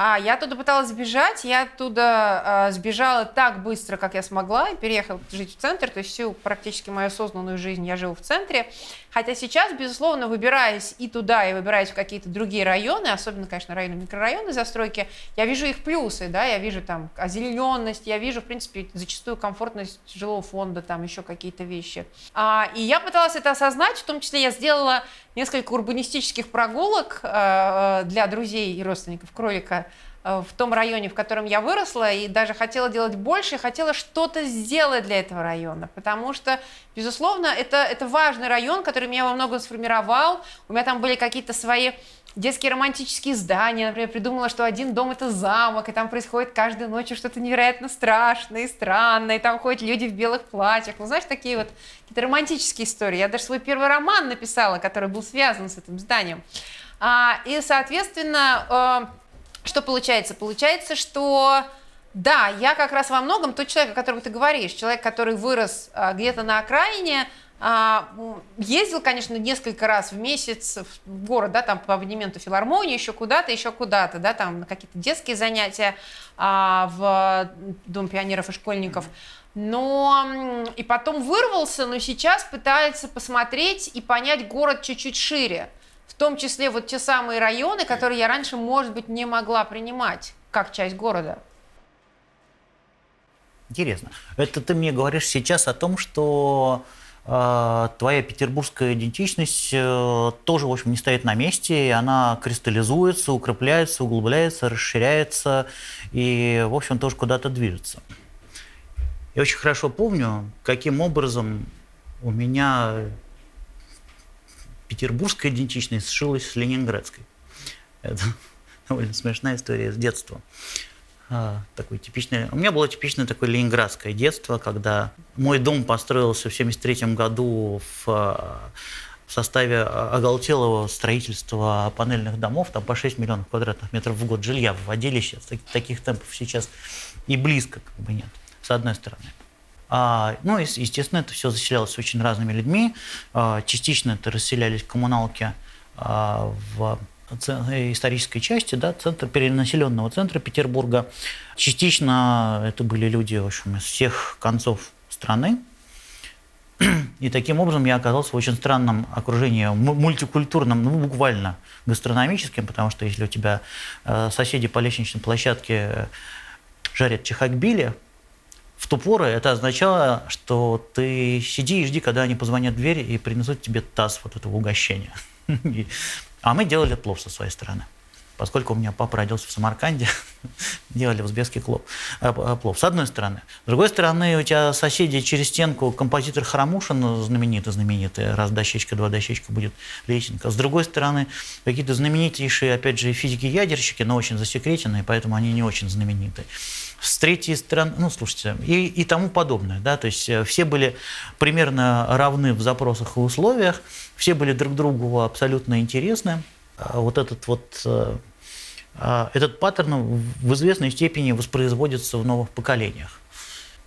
А я оттуда пыталась сбежать, я оттуда э, сбежала так быстро, как я смогла, и переехала жить в центр, то есть всю практически мою осознанную жизнь я живу в центре. Хотя сейчас, безусловно, выбираясь и туда, и выбираясь в какие-то другие районы, особенно, конечно, районы, микрорайоны застройки, я вижу их плюсы, да, я вижу там озелененность, я вижу, в принципе, зачастую комфортность жилого фонда, там еще какие-то вещи. А, и я пыталась это осознать, в том числе я сделала несколько урбанистических прогулок э, для друзей и родственников кролика э, в том районе, в котором я выросла, и даже хотела делать больше, хотела что-то сделать для этого района, потому что, безусловно, это, это важный район, который меня во многом сформировал, у меня там были какие-то свои детские романтические здания, например, придумала, что один дом это замок, и там происходит каждую ночь что-то невероятно страшное и странное, и там ходят люди в белых платьях. Ну, знаешь, такие вот какие-то романтические истории. Я даже свой первый роман написала, который был связан с этим зданием. А, и, соответственно, э, что получается? Получается, что да, я как раз во многом тот человек, о котором ты говоришь, человек, который вырос э, где-то на окраине, а, ездил, конечно, несколько раз в месяц в город, да, там по абонементу филармонии, еще куда-то, еще куда-то, да, там на какие-то детские занятия а, в Дом пионеров и школьников. Но и потом вырвался, но сейчас пытается посмотреть и понять город чуть-чуть шире. В том числе вот те самые районы, которые я раньше, может быть, не могла принимать как часть города. Интересно. Это ты мне говоришь сейчас о том, что твоя петербургская идентичность э, тоже, в общем, не стоит на месте, и она кристаллизуется, укрепляется, углубляется, расширяется и, в общем, тоже куда-то движется. Я очень хорошо помню, каким образом у меня петербургская идентичность сшилась с ленинградской. Это довольно смешная история с детства. А, такой типичный... У меня было типичное такое ленинградское детство, когда мой дом построился в 1973 году в, в составе оголтелого строительства панельных домов, там по 6 миллионов квадратных метров в год жилья вводили сейчас. Таких темпов сейчас и близко как бы нет, с одной стороны. А, ну, естественно, это все заселялось очень разными людьми. А, частично это расселялись коммуналки а, в исторической части, да, центра, перенаселенного центра Петербурга. Частично это были люди, в общем, из всех концов страны. И таким образом я оказался в очень странном окружении, мультикультурном, ну, буквально гастрономическим, потому что если у тебя э, соседи по лестничной площадке жарят чехакбили, в ту пору это означало, что ты сиди и жди, когда они позвонят в дверь и принесут тебе таз вот этого угощения. А мы делали плов со своей стороны. Поскольку у меня папа родился в Самарканде, делали узбекский плов, э, э, плов. С одной стороны. С другой стороны, у тебя соседи через стенку композитор Харамушин, знаменитый, знаменитый, раз дощечка, два дощечка будет лесенка. С другой стороны, какие-то знаменитейшие, опять же, физики-ядерщики, но очень засекреченные, поэтому они не очень знаменитые с третьей стороны, ну, слушайте, и, и тому подобное, да, то есть э, все были примерно равны в запросах и условиях, все были друг другу абсолютно интересны. А вот этот вот э, а, этот паттерн в известной степени воспроизводится в новых поколениях.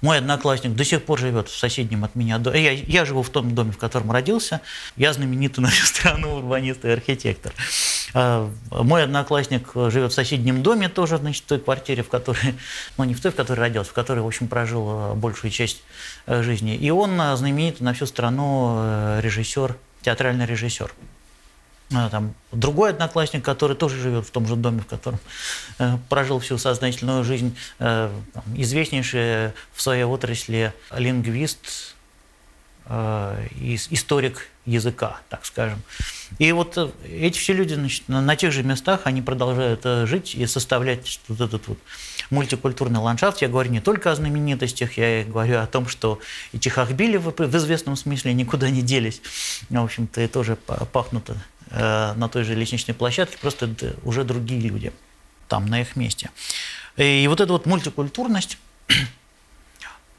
Мой одноклассник до сих пор живет в соседнем от меня доме. Я, я живу в том доме, в котором родился. Я знаменитый на всю страну урбанист и архитектор. А, мой одноклассник живет в соседнем доме тоже, значит, в той квартире, в которой, ну не в той, в которой родился, в которой, в общем, прожил а, большую часть э, жизни. И он а, знаменитый на всю страну э, режиссер, театральный режиссер. Там другой одноклассник, который тоже живет в том же доме, в котором э, прожил всю сознательную жизнь, э, известнейший в своей отрасли лингвист, э, историк языка, так скажем. И вот э, эти все люди значит, на, тех же местах, они продолжают э, жить и составлять вот этот вот мультикультурный ландшафт. Я говорю не только о знаменитостях, я говорю о том, что и Чехахбили в, в известном смысле никуда не делись. В общем-то, и тоже пахнут э, на той же лестничной площадке, просто уже другие люди там, на их месте. И вот эта вот мультикультурность,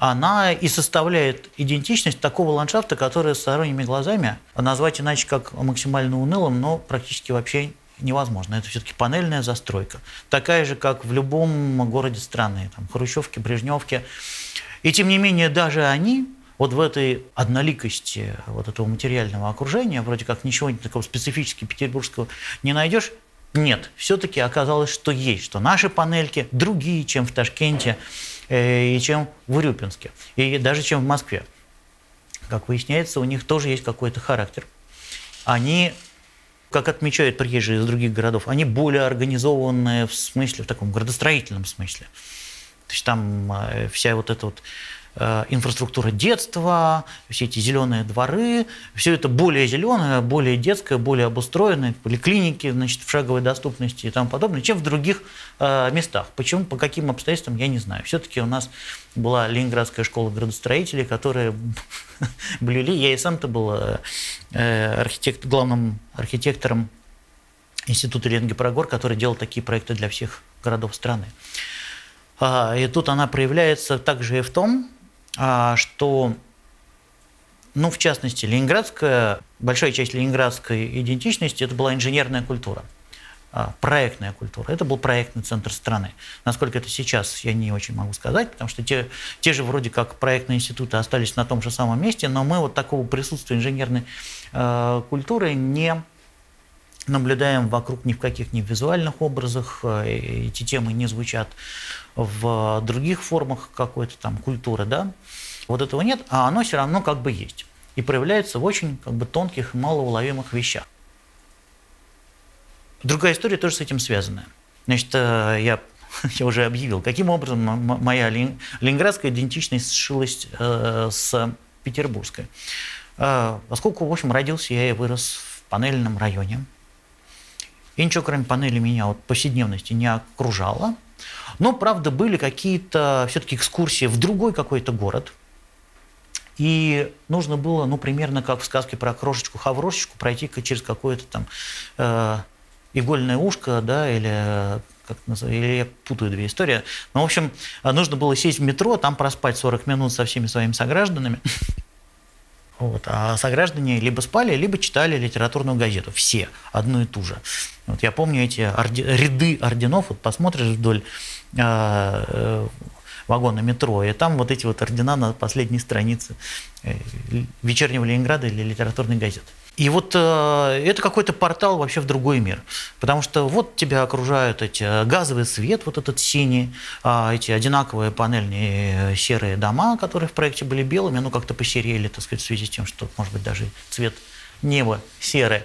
она и составляет идентичность такого ландшафта, который сторонними глазами назвать иначе как максимально унылым, но практически вообще невозможно. Это все-таки панельная застройка. Такая же, как в любом городе страны, там, Хрущевке, Брежневке. И тем не менее, даже они вот в этой одноликости вот этого материального окружения, вроде как ничего такого специфически петербургского не найдешь, нет, все-таки оказалось, что есть, что наши панельки другие, чем в Ташкенте, и чем в Урюпинске, и даже чем в Москве. Как выясняется, у них тоже есть какой-то характер. Они, как отмечают приезжие из других городов, они более организованные в смысле, в таком градостроительном смысле. То есть там э, вся вот эта вот Э, инфраструктура детства, все эти зеленые дворы, все это более зеленое, более детское, более обустроенное, поликлиники значит, в шаговой доступности и тому подобное, чем в других э, местах. Почему, по каким обстоятельствам, я не знаю. Все-таки у нас была Ленинградская школа градостроителей, которые блюли. Я и сам-то был э, архитект, главным архитектором Института Ленгепрогор, который делал такие проекты для всех городов страны. А, и тут она проявляется также и в том, что, ну, в частности, ленинградская, большая часть ленинградской идентичности – это была инженерная культура а, проектная культура. Это был проектный центр страны. Насколько это сейчас, я не очень могу сказать, потому что те, те же вроде как проектные институты остались на том же самом месте, но мы вот такого присутствия инженерной э, культуры не наблюдаем вокруг ни в каких в визуальных образах, э, эти темы не звучат в других формах какой-то там культуры, да, вот этого нет, а оно все равно как бы есть и проявляется в очень как бы тонких, малоуловимых вещах. Другая история тоже с этим связанная. Значит, э, я я уже объявил, каким образом моя ленинградская идентичность сшилась э, с петербургской. Поскольку, в общем, родился я и вырос в панельном районе, и ничего, кроме панели, меня вот повседневности не окружало. Но, правда, были какие-то все-таки экскурсии в другой какой-то город. И нужно было, ну, примерно как в сказке про крошечку-хаврошечку, пройти через какое-то там э, игольное ушко, да, или как называется, или я путаю две истории. Но, в общем, нужно было сесть в метро, там проспать 40 минут со всеми своими согражданами. Вот. А сограждане либо спали, либо читали литературную газету. Все, одну и ту же. Вот я помню эти орди... ряды орденов, вот посмотришь вдоль а, э, вагона метро, и там вот эти вот ордена на последней странице э, вечернего Ленинграда или литературной газеты. И вот э, это какой-то портал вообще в другой мир. Потому что вот тебя окружают эти э, газовый свет, вот этот синий, э, эти одинаковые панельные э, серые дома, которые в проекте были белыми, ну как-то посерели, так сказать, в связи с тем, что, может быть, даже цвет неба серый.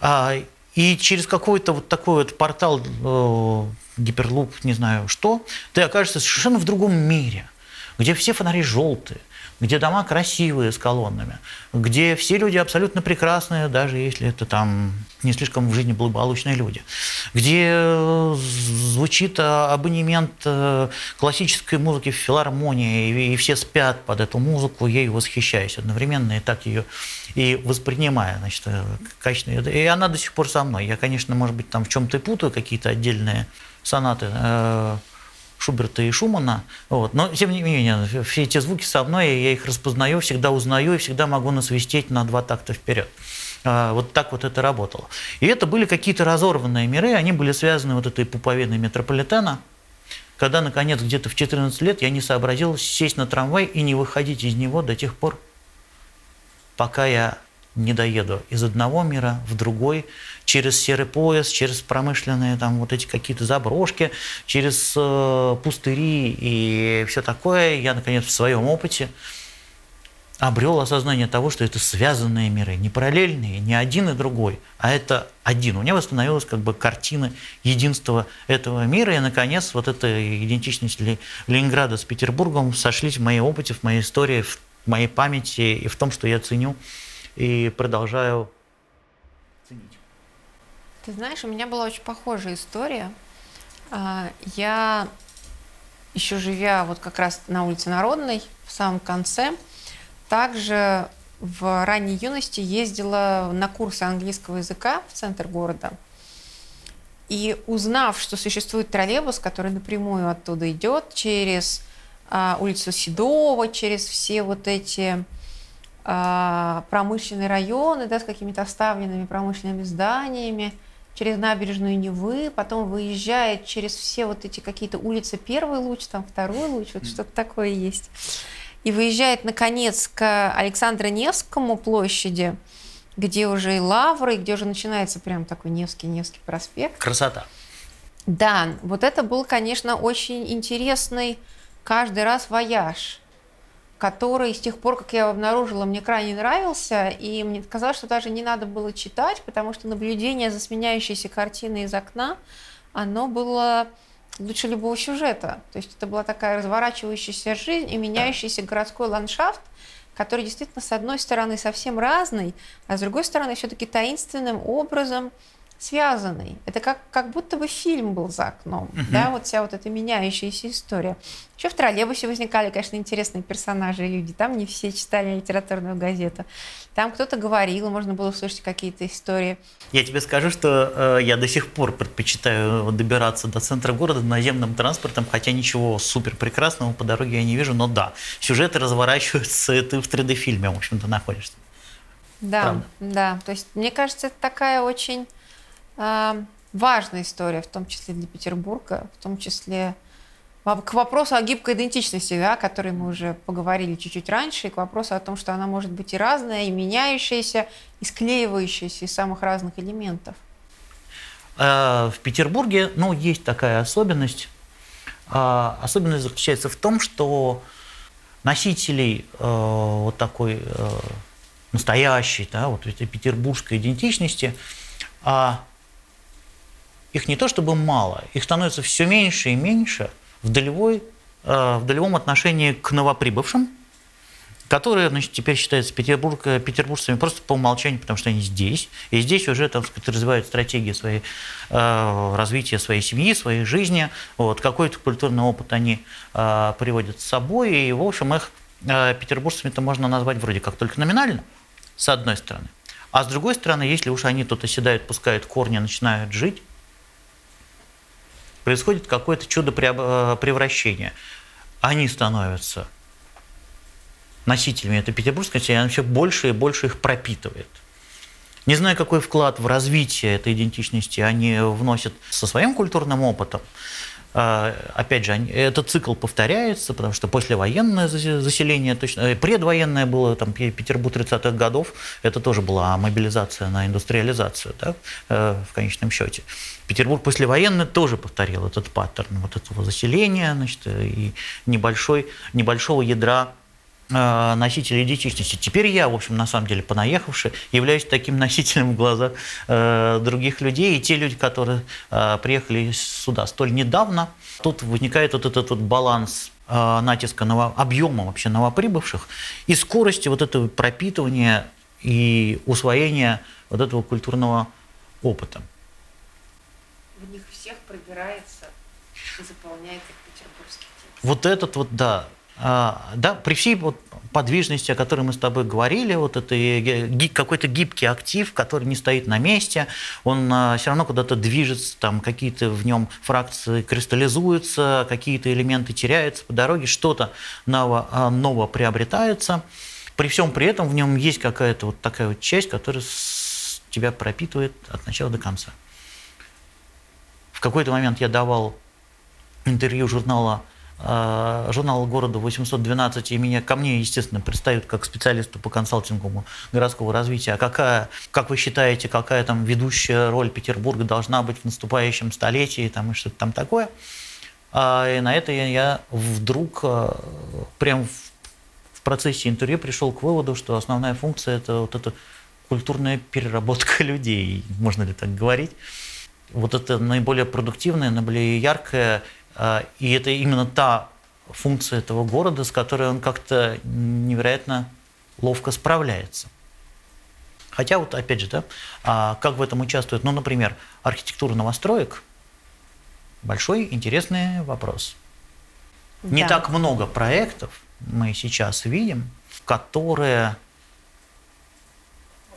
А, и через какой-то вот такой вот портал, э, гиперлуп, не знаю что, ты окажешься совершенно в другом мире, где все фонари желтые, где дома красивые с колоннами, где все люди абсолютно прекрасные, даже если это там не слишком в жизни благополучные люди, где э, звучит э, абонемент э, классической музыки в филармонии, и, все спят под эту музыку, ею восхищаясь одновременно, и так ее и воспринимая, значит, качественно. И она до сих пор со мной. Я, конечно, может быть, там в чем-то путаю какие-то отдельные сонаты, Шуберта и Шумана. Вот. Но, тем не менее, все эти звуки со мной, я их распознаю, всегда узнаю и всегда могу насвистеть на два такта вперед. А, вот так вот это работало. И это были какие-то разорванные миры, они были связаны вот этой пуповиной метрополитена, когда, наконец, где-то в 14 лет я не сообразил сесть на трамвай и не выходить из него до тех пор, пока я не доеду из одного мира в другой, через серый пояс, через промышленные там вот эти какие-то заброшки, через э, пустыри и все такое. Я, наконец, в своем опыте обрел осознание того, что это связанные миры, не параллельные, не один и другой, а это один. У меня восстановилась как бы картина единства этого мира, и, наконец, вот эта идентичность Ленинграда с Петербургом сошлись в моей опыте, в моей истории, в моей памяти и в том, что я ценю и продолжаю ценить. Ты знаешь, у меня была очень похожая история. А, я еще живя вот как раз на улице Народной, в самом конце, также в ранней юности ездила на курсы английского языка в центр города. И узнав, что существует троллейбус, который напрямую оттуда идет через а, улицу Седова, через все вот эти промышленные районы, да, с какими-то оставленными промышленными зданиями, через набережную Невы, потом выезжает через все вот эти какие-то улицы, первый луч, там второй луч, вот что-то такое есть. И выезжает, наконец, к Александро Невскому площади, где уже и лавры, где уже начинается прям такой Невский, Невский проспект. Красота. Да, вот это был, конечно, очень интересный каждый раз вояж который с тех пор, как я его обнаружила, мне крайне нравился, и мне казалось, что даже не надо было читать, потому что наблюдение за сменяющейся картиной из окна, оно было лучше любого сюжета. То есть это была такая разворачивающаяся жизнь и меняющийся городской ландшафт, который действительно, с одной стороны, совсем разный, а с другой стороны, все-таки таинственным образом связанный. Это как, как будто бы фильм был за окном, угу. да, вот вся вот эта меняющаяся история. Еще в троллейбусе возникали, конечно, интересные персонажи и люди. Там не все читали литературную газету. Там кто-то говорил, можно было услышать какие-то истории. Я тебе скажу, что э, я до сих пор предпочитаю добираться до центра города наземным транспортом, хотя ничего супер прекрасного по дороге я не вижу, но да, сюжеты разворачиваются, и ты в 3D-фильме, в общем-то, находишься. Да, Правда. да. То есть, мне кажется, это такая очень важная история, в том числе для Петербурга, в том числе к вопросу о гибкой идентичности, да, о которой мы уже поговорили чуть-чуть раньше, и к вопросу о том, что она может быть и разная, и меняющаяся, и склеивающаяся из самых разных элементов. А, в Петербурге, ну, есть такая особенность. А, особенность заключается в том, что носителей э, вот такой э, настоящей, да, вот этой петербургской идентичности, а их не то чтобы мало, их становится все меньше и меньше в, долевой, э, в долевом отношении к новоприбывшим, которые, значит, теперь считаются Петербург, петербуржцами просто по умолчанию, потому что они здесь. И здесь уже, так сказать, развивают стратегии своей, э, развития своей семьи, своей жизни. Вот, какой-то культурный опыт они э, приводят с собой. И, в общем, их э, петербуржцами-то можно назвать вроде как только номинально, с одной стороны. А с другой стороны, если уж они тут оседают, пускают корни, начинают жить, происходит какое-то чудо э, превращения. Они становятся носителями этой петербургской и она все больше и больше их пропитывает. Не знаю, какой вклад в развитие этой идентичности они вносят со своим культурным опытом, опять же, этот цикл повторяется, потому что послевоенное заселение, точно, э, предвоенное было, там, Петербург 30-х годов, это тоже была мобилизация на индустриализацию, да, э, в конечном счете. Петербург послевоенный тоже повторил этот паттерн вот этого заселения, значит, и небольшой, небольшого ядра Э, носителей идентичности. Теперь я, в общем, на самом деле, понаехавший, являюсь таким носителем в глазах э, других людей. И те люди, которые э, приехали сюда столь недавно, тут возникает вот этот вот баланс э, натиска ново, объема вообще новоприбывших и скорости вот этого пропитывания и усвоения вот этого культурного опыта. В них всех пробирается и заполняет их петербургский текст. Вот этот вот, да, да, при всей вот подвижности, о которой мы с тобой говорили, вот это какой-то гибкий актив, который не стоит на месте, он а, все равно куда-то движется, там какие-то в нем фракции кристаллизуются, какие-то элементы теряются по дороге, что-то ново, а, ново приобретается. При всем при этом в нем есть какая-то вот такая вот часть, которая тебя пропитывает от начала до конца. В какой-то момент я давал интервью журнала Э, журнал города 812, и меня ко мне, естественно, представят как специалисту по консалтингу городского развития. А какая, как вы считаете, какая там ведущая роль Петербурга должна быть в наступающем столетии там, и что-то там такое? А, и на это я вдруг э, прям в процессе интервью пришел к выводу, что основная функция – это вот эта культурная переработка людей, можно ли так говорить. Вот это наиболее продуктивное, наиболее яркое – а, и это именно та функция этого города, с которой он как-то невероятно ловко справляется. Хотя вот, опять же, да, а, как в этом участвует, ну, например, архитектура новостроек – большой интересный вопрос. Да. Не так много проектов мы сейчас видим, которые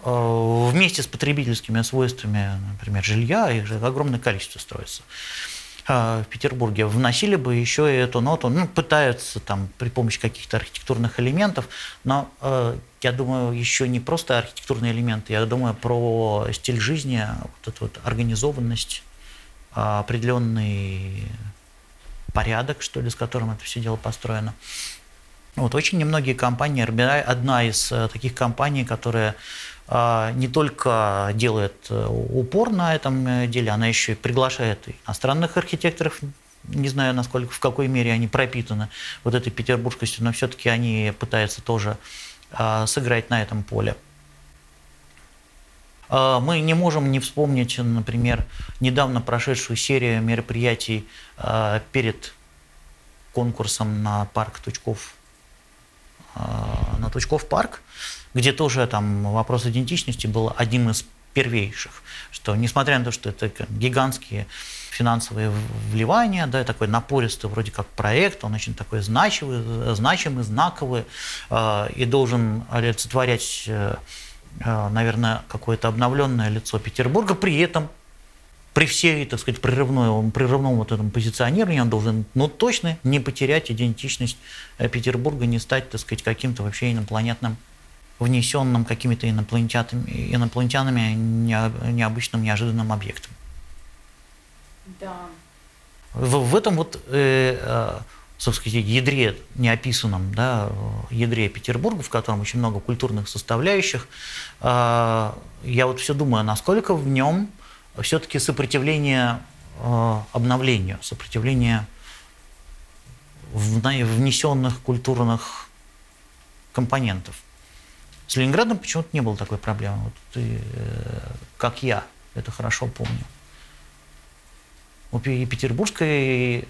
э, вместе с потребительскими свойствами, например, жилья, их же огромное количество строится, а, в Петербурге вносили бы еще и эту ноту, ну, пытаются там при помощи каких-то архитектурных элементов, но э, я думаю, еще не просто архитектурные элементы, я думаю про стиль жизни, вот эту вот организованность, а, определенный порядок, что ли, с которым это все дело построено. Вот очень немногие компании, одна из э, таких компаний, которая а, не только делает э, упор на этом э, деле, она еще и приглашает иностранных архитекторов, не знаю, насколько, в какой мере они пропитаны вот этой петербургскостью, но все-таки они пытаются тоже а, сыграть на этом поле. А, мы не можем не вспомнить, например, недавно прошедшую серию мероприятий перед конкурсом на парк Тучков, на Тучков парк, где тоже там вопрос идентичности был одним из первейших, что несмотря на то, что это гигантские финансовые вливания, да, такой напористый вроде как проект, он очень такой значимый, значимый знаковый э, и должен олицетворять, э, э, наверное, какое-то обновленное лицо Петербурга, при этом при всей, так сказать, прерывной, прерывном вот этом позиционировании он должен, ну, точно не потерять идентичность э, Петербурга, не стать, так сказать, каким-то вообще инопланетным внесенным какими-то инопланетянами, инопланетянами необычным, неожиданным объектом. Да. В, в этом вот, э, э, собственно, ядре неописанном, да, ядре Петербурга, в котором очень много культурных составляющих, э, я вот все думаю, насколько в нем все-таки сопротивление э, обновлению, сопротивление внесенных культурных компонентов. С Ленинградом почему-то не было такой проблемы. Вот ты, э, как я, это хорошо помню. у петербургской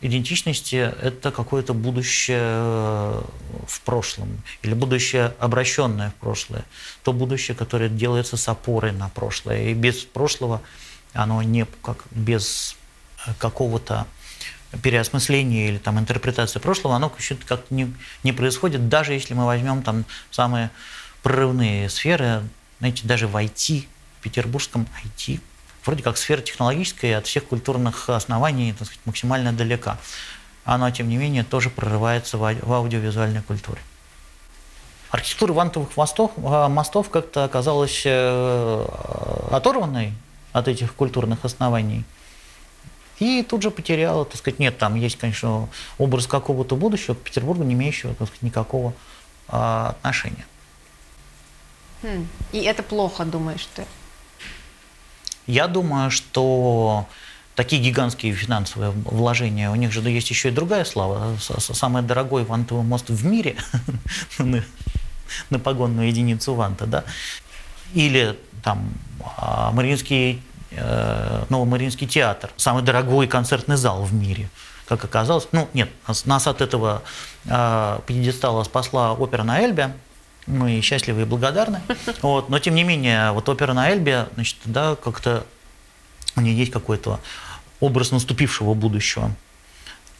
идентичности это какое-то будущее э, в прошлом, или будущее обращенное в прошлое, то будущее, которое делается с опорой на прошлое. И без прошлого оно не как без какого-то переосмысления или там интерпретации прошлого, оно как не, не происходит, даже если мы возьмем там самые прорывные сферы, знаете, даже в IT, в петербургском IT, вроде как сфера технологическая от всех культурных оснований так сказать, максимально далека. Она, тем не менее, тоже прорывается в, в аудиовизуальной культуре. Архитектура вантовых мостов, а, мостов как-то оказалась э, оторванной от этих культурных оснований. И тут же потеряла, так сказать, нет, там есть, конечно, образ какого-то будущего к Петербургу, не имеющего, так сказать, никакого а, отношения. Хм. И это плохо, думаешь ты? Я думаю, что такие гигантские финансовые вложения, у них же есть еще и другая слава. Самый дорогой вантовый мост в мире на погонную единицу ванта, да. Или там а, Мариинский, э, Новомариинский театр, самый дорогой концертный зал в мире как оказалось. Ну, нет, нас от этого э, пьедестала спасла опера на Эльбе, мы счастливы и благодарны. Вот, но тем не менее, вот опера на Эльбе, значит, да, как-то у нее есть какой-то образ наступившего будущего.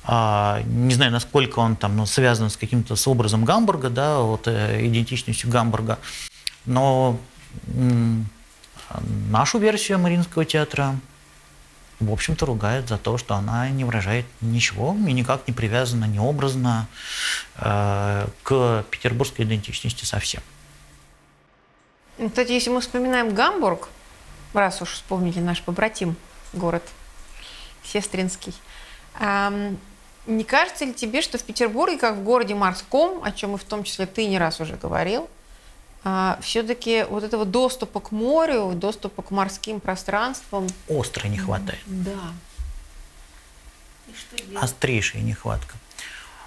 А, не знаю, насколько он там ну, связан с каким-то с образом Гамбурга, да, вот э, идентичностью Гамбурга. Но м- нашу версию Мариинского театра в общем-то, ругает за то, что она не выражает ничего и никак не привязана, не образно э, к петербургской идентичности совсем. Кстати, если мы вспоминаем Гамбург, раз уж вспомнили наш побратим город Сестринский, э, не кажется ли тебе, что в Петербурге, как в городе морском, о чем и в том числе ты не раз уже говорил, все-таки вот этого доступа к морю, доступа к морским пространствам... Остро не хватает. Да. Острейшая нехватка.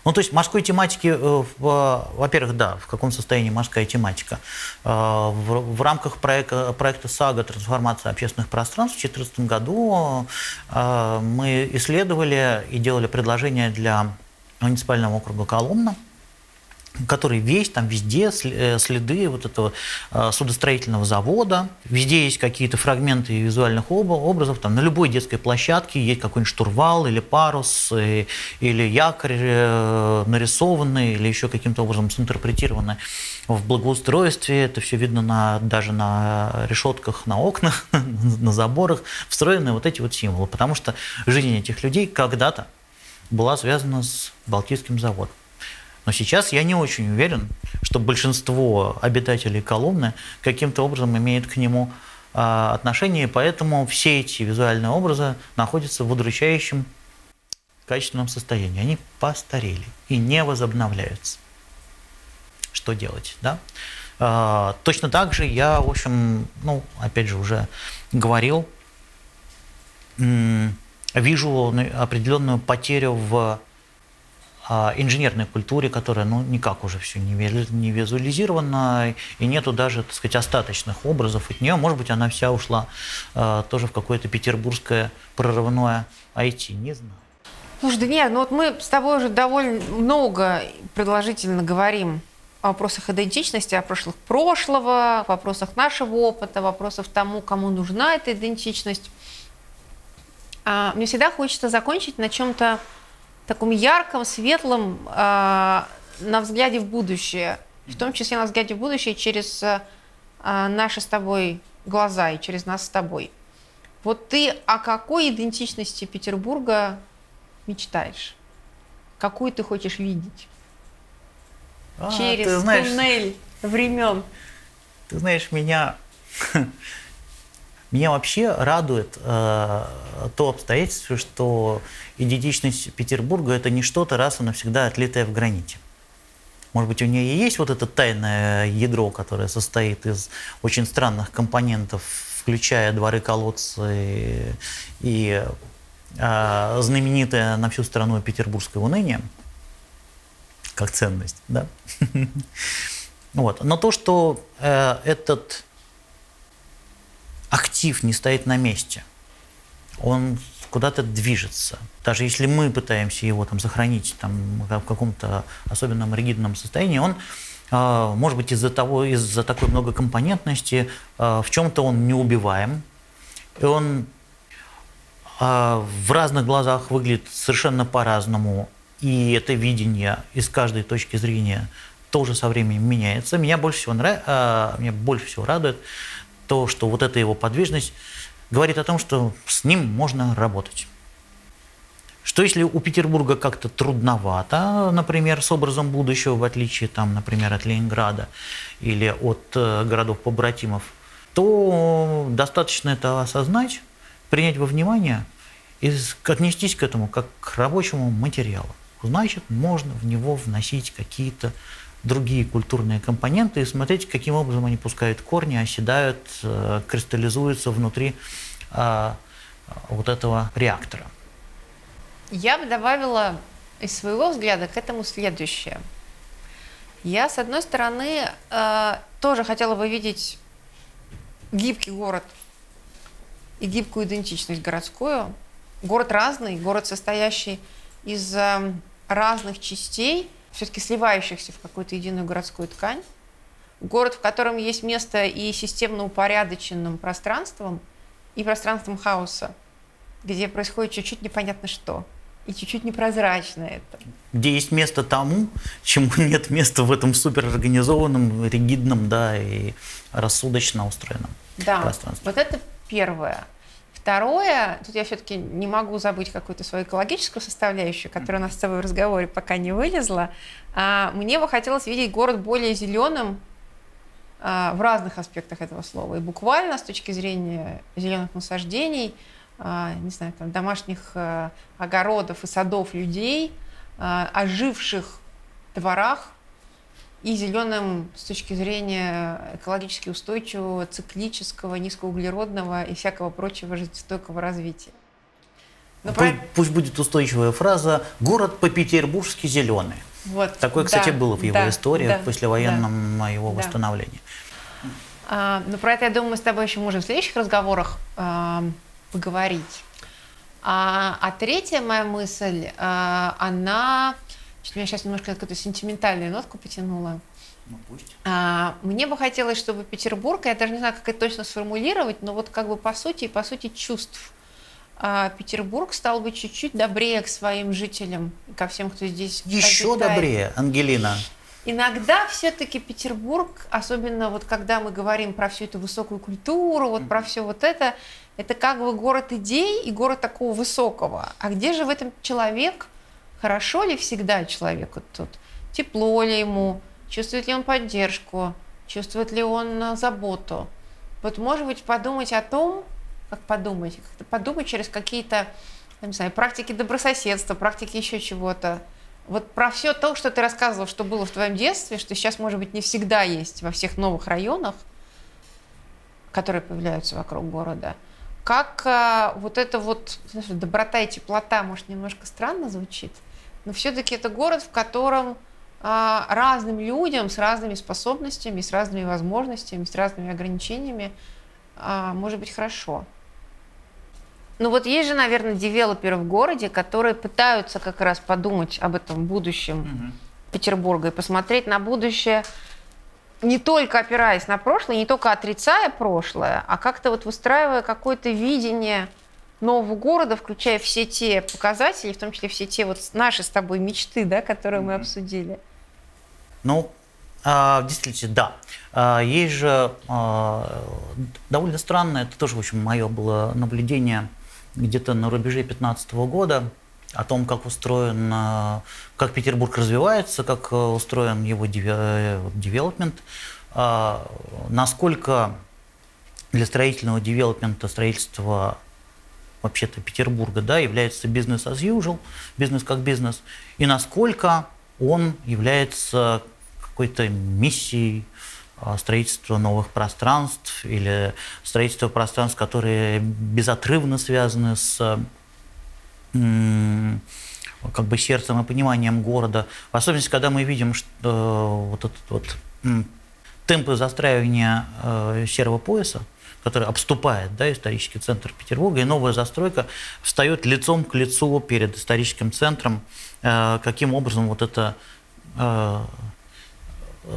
Ну, то есть морской тематики, э, во-первых, да, в каком состоянии морская тематика. Э, в, рамках проекта, проекта САГА «Трансформация общественных пространств» в 2014 году э, мы исследовали и делали предложения для муниципального округа Коломна – который весь, там везде э, следы вот этого э, судостроительного завода, везде есть какие-то фрагменты визуальных образов, там на любой детской площадке есть какой-нибудь штурвал или парус, э, или якорь нарисованный, или еще каким-то образом синтерпретированный. В благоустройстве, это все видно на, даже на решетках, на окнах, на заборах, встроены вот эти вот символы, потому что жизнь этих людей когда-то была связана с Балтийским заводом. Но сейчас я не очень уверен, что большинство обитателей Коломны каким-то образом имеет к нему а, отношение, поэтому все эти визуальные образы находятся в удручающем качественном состоянии. Они постарели и не возобновляются. Что делать, да? А, точно так же я, в общем, ну, опять же, уже говорил, вижу определенную потерю в инженерной культуре, которая ну, никак уже все не, визуализирована, и нету даже, так сказать, остаточных образов от нее. Может быть, она вся ушла э, тоже в какое-то петербургское прорывное IT, не знаю. Слушай, Даниэль, ну вот мы с тобой уже довольно много продолжительно говорим о вопросах идентичности, о прошлых прошлого, вопросах нашего опыта, вопросах тому, кому нужна эта идентичность. А, мне всегда хочется закончить на чем-то таком ярком, светлом э, на взгляде в будущее, в том числе на взгляде в будущее через э, наши с тобой глаза и через нас с тобой. Вот ты о какой идентичности Петербурга мечтаешь? Какую ты хочешь видеть? А, через знаешь, туннель времен. Ты знаешь, меня меня вообще радует э, то обстоятельство, что идентичность Петербурга – это не что-то раз и навсегда отлитое в граните. Может быть, у нее и есть вот это тайное ядро, которое состоит из очень странных компонентов, включая дворы-колодцы и э, знаменитое на всю страну петербургское уныние, как ценность, да? Вот. Но то, что э, этот актив не стоит на месте. Он куда-то движется. Даже если мы пытаемся его там сохранить там, в каком-то особенном ригидном состоянии, он а, может быть, из-за того, из-за такой многокомпонентности а, в чем-то он не убиваем, и он а, в разных глазах выглядит совершенно по-разному, и это видение из каждой точки зрения тоже со временем меняется. Меня больше всего, нрав... меня больше всего радует то, что вот эта его подвижность говорит о том, что с ним можно работать. Что если у Петербурга как-то трудновато, например, с образом будущего, в отличие, там, например, от Ленинграда или от э, городов-побратимов, то достаточно это осознать, принять во внимание и отнестись к этому как к рабочему материалу. Значит, можно в него вносить какие-то другие культурные компоненты и смотреть, каким образом они пускают корни, оседают, э, кристаллизуются внутри э, вот этого реактора. Я бы добавила из своего взгляда к этому следующее. Я, с одной стороны, э, тоже хотела бы видеть гибкий город и гибкую идентичность городскую. Город разный, город, состоящий из э, разных частей, все-таки сливающихся в какую-то единую городскую ткань. Город, в котором есть место и системно упорядоченным пространством, и пространством хаоса, где происходит чуть-чуть непонятно что – и чуть-чуть непрозрачно это. Где есть место тому, чему нет места в этом суперорганизованном, ригидном, да, и рассудочно устроенном да, пространстве. Вот это первое. Второе, тут я все-таки не могу забыть какую-то свою экологическую составляющую, которая у нас с тобой в разговоре пока не вылезла. А, мне бы хотелось видеть город более зеленым а, в разных аспектах этого слова. И буквально с точки зрения зеленых насаждений – а, не знаю, там, домашних огородов и садов людей, оживших дворах и зеленым с точки зрения экологически устойчивого, циклического, низкоуглеродного и всякого прочего жизнестойкого развития. Но пусть, про... пусть будет устойчивая фраза «город по-петербургски зеленый». Вот, Такое, кстати, да, было в его да, истории да, послевоенном да, его восстановлении. А, но про это, я думаю, мы с тобой еще можем в следующих разговорах а, поговорить. А, а третья моя мысль, а, она, что меня сейчас немножко какую-то сентиментальную нотку потянула. Ну, пусть. А, мне бы хотелось, чтобы Петербург, я даже не знаю, как это точно сформулировать, но вот как бы по сути и по сути чувств. А, Петербург стал бы чуть-чуть добрее к своим жителям, ко всем, кто здесь Еще обитает. добрее, Ангелина. Иногда все-таки Петербург, особенно вот когда мы говорим про всю эту высокую культуру, вот про все вот это, это как бы город идей и город такого высокого. А где же в этом человек? Хорошо ли всегда человеку тут? Тепло ли ему? Чувствует ли он поддержку? Чувствует ли он заботу? Вот, может быть, подумать о том, как подумать, как-то подумать через какие-то, не знаю, практики добрососедства, практики еще чего-то. Вот про все то, что ты рассказывал, что было в твоем детстве, что сейчас, может быть, не всегда есть во всех новых районах, которые появляются вокруг города – как а, вот эта вот знаешь, доброта и теплота, может, немножко странно звучит, но все-таки это город, в котором а, разным людям с разными способностями, с разными возможностями, с разными ограничениями а, может быть хорошо. Ну вот есть же, наверное, девелоперы в городе, которые пытаются как раз подумать об этом будущем угу. Петербурга и посмотреть на будущее не только опираясь на прошлое, не только отрицая прошлое, а как-то вот выстраивая какое-то видение нового города, включая все те показатели, в том числе все те вот наши с тобой мечты, да, которые мы обсудили. Ну, а, действительно, да. А, есть же а, довольно странно, это тоже, в общем, мое было наблюдение где-то на рубеже 15 года, о том, как устроен, как Петербург развивается, как устроен его девелопмент, а, насколько для строительного девелопмента строительство вообще-то Петербурга да, является бизнес as usual, бизнес как бизнес, и насколько он является какой-то миссией а, строительства новых пространств или строительства пространств, которые безотрывно связаны с как бы сердцем и пониманием города. В особенности, когда мы видим, что вот этот вот темпы застраивания э, серого пояса, который обступает да, исторический центр Петербурга, и новая застройка встает лицом к лицу перед историческим центром. Э, каким образом вот это э,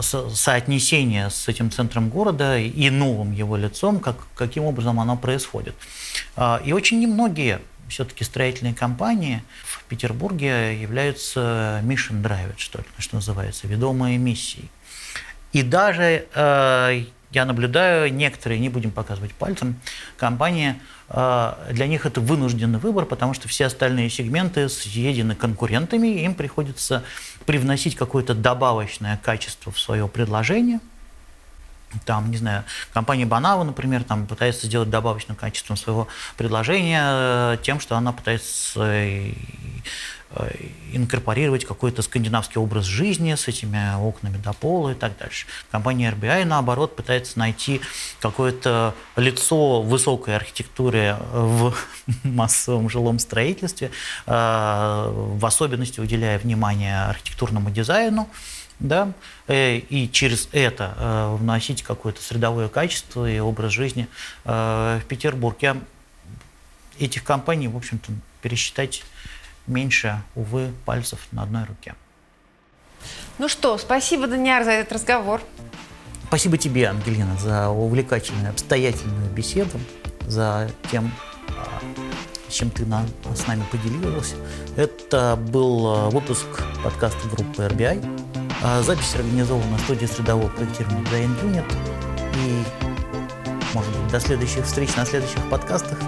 соотнесение с этим центром города и новым его лицом, как, каким образом оно происходит. Э, и очень немногие все-таки строительные компании в Петербурге являются mission driven, что что называется, ведомые миссией. И даже я наблюдаю некоторые, не будем показывать пальцем, компании, э, для них это вынужденный выбор, потому что все остальные сегменты съедены конкурентами, и им приходится привносить какое-то добавочное качество в свое предложение – там, не знаю, компания Банава, например, там пытается сделать добавочным качеством своего предложения э, тем, что она пытается э, инкорпорировать какой-то скандинавский образ жизни с этими окнами до пола и так дальше. Компания RBI, наоборот, пытается найти какое-то лицо высокой архитектуры в массовом жилом строительстве, э, в особенности уделяя внимание архитектурному дизайну, да, э, и через это э, вносить какое-то средовое качество и образ жизни в Петербург. Я этих компаний, в общем-то, пересчитать меньше, увы, пальцев на одной руке. Ну что, спасибо, Даниар, за этот разговор. Спасибо тебе, Ангелина, за увлекательную, обстоятельную беседу, за тем, а, чем ты на, с нами поделилась. Это был а, выпуск подкаста группы RBI. А, запись организована на студии средового проектирования Design Unit. И, может быть, до следующих встреч на следующих подкастах.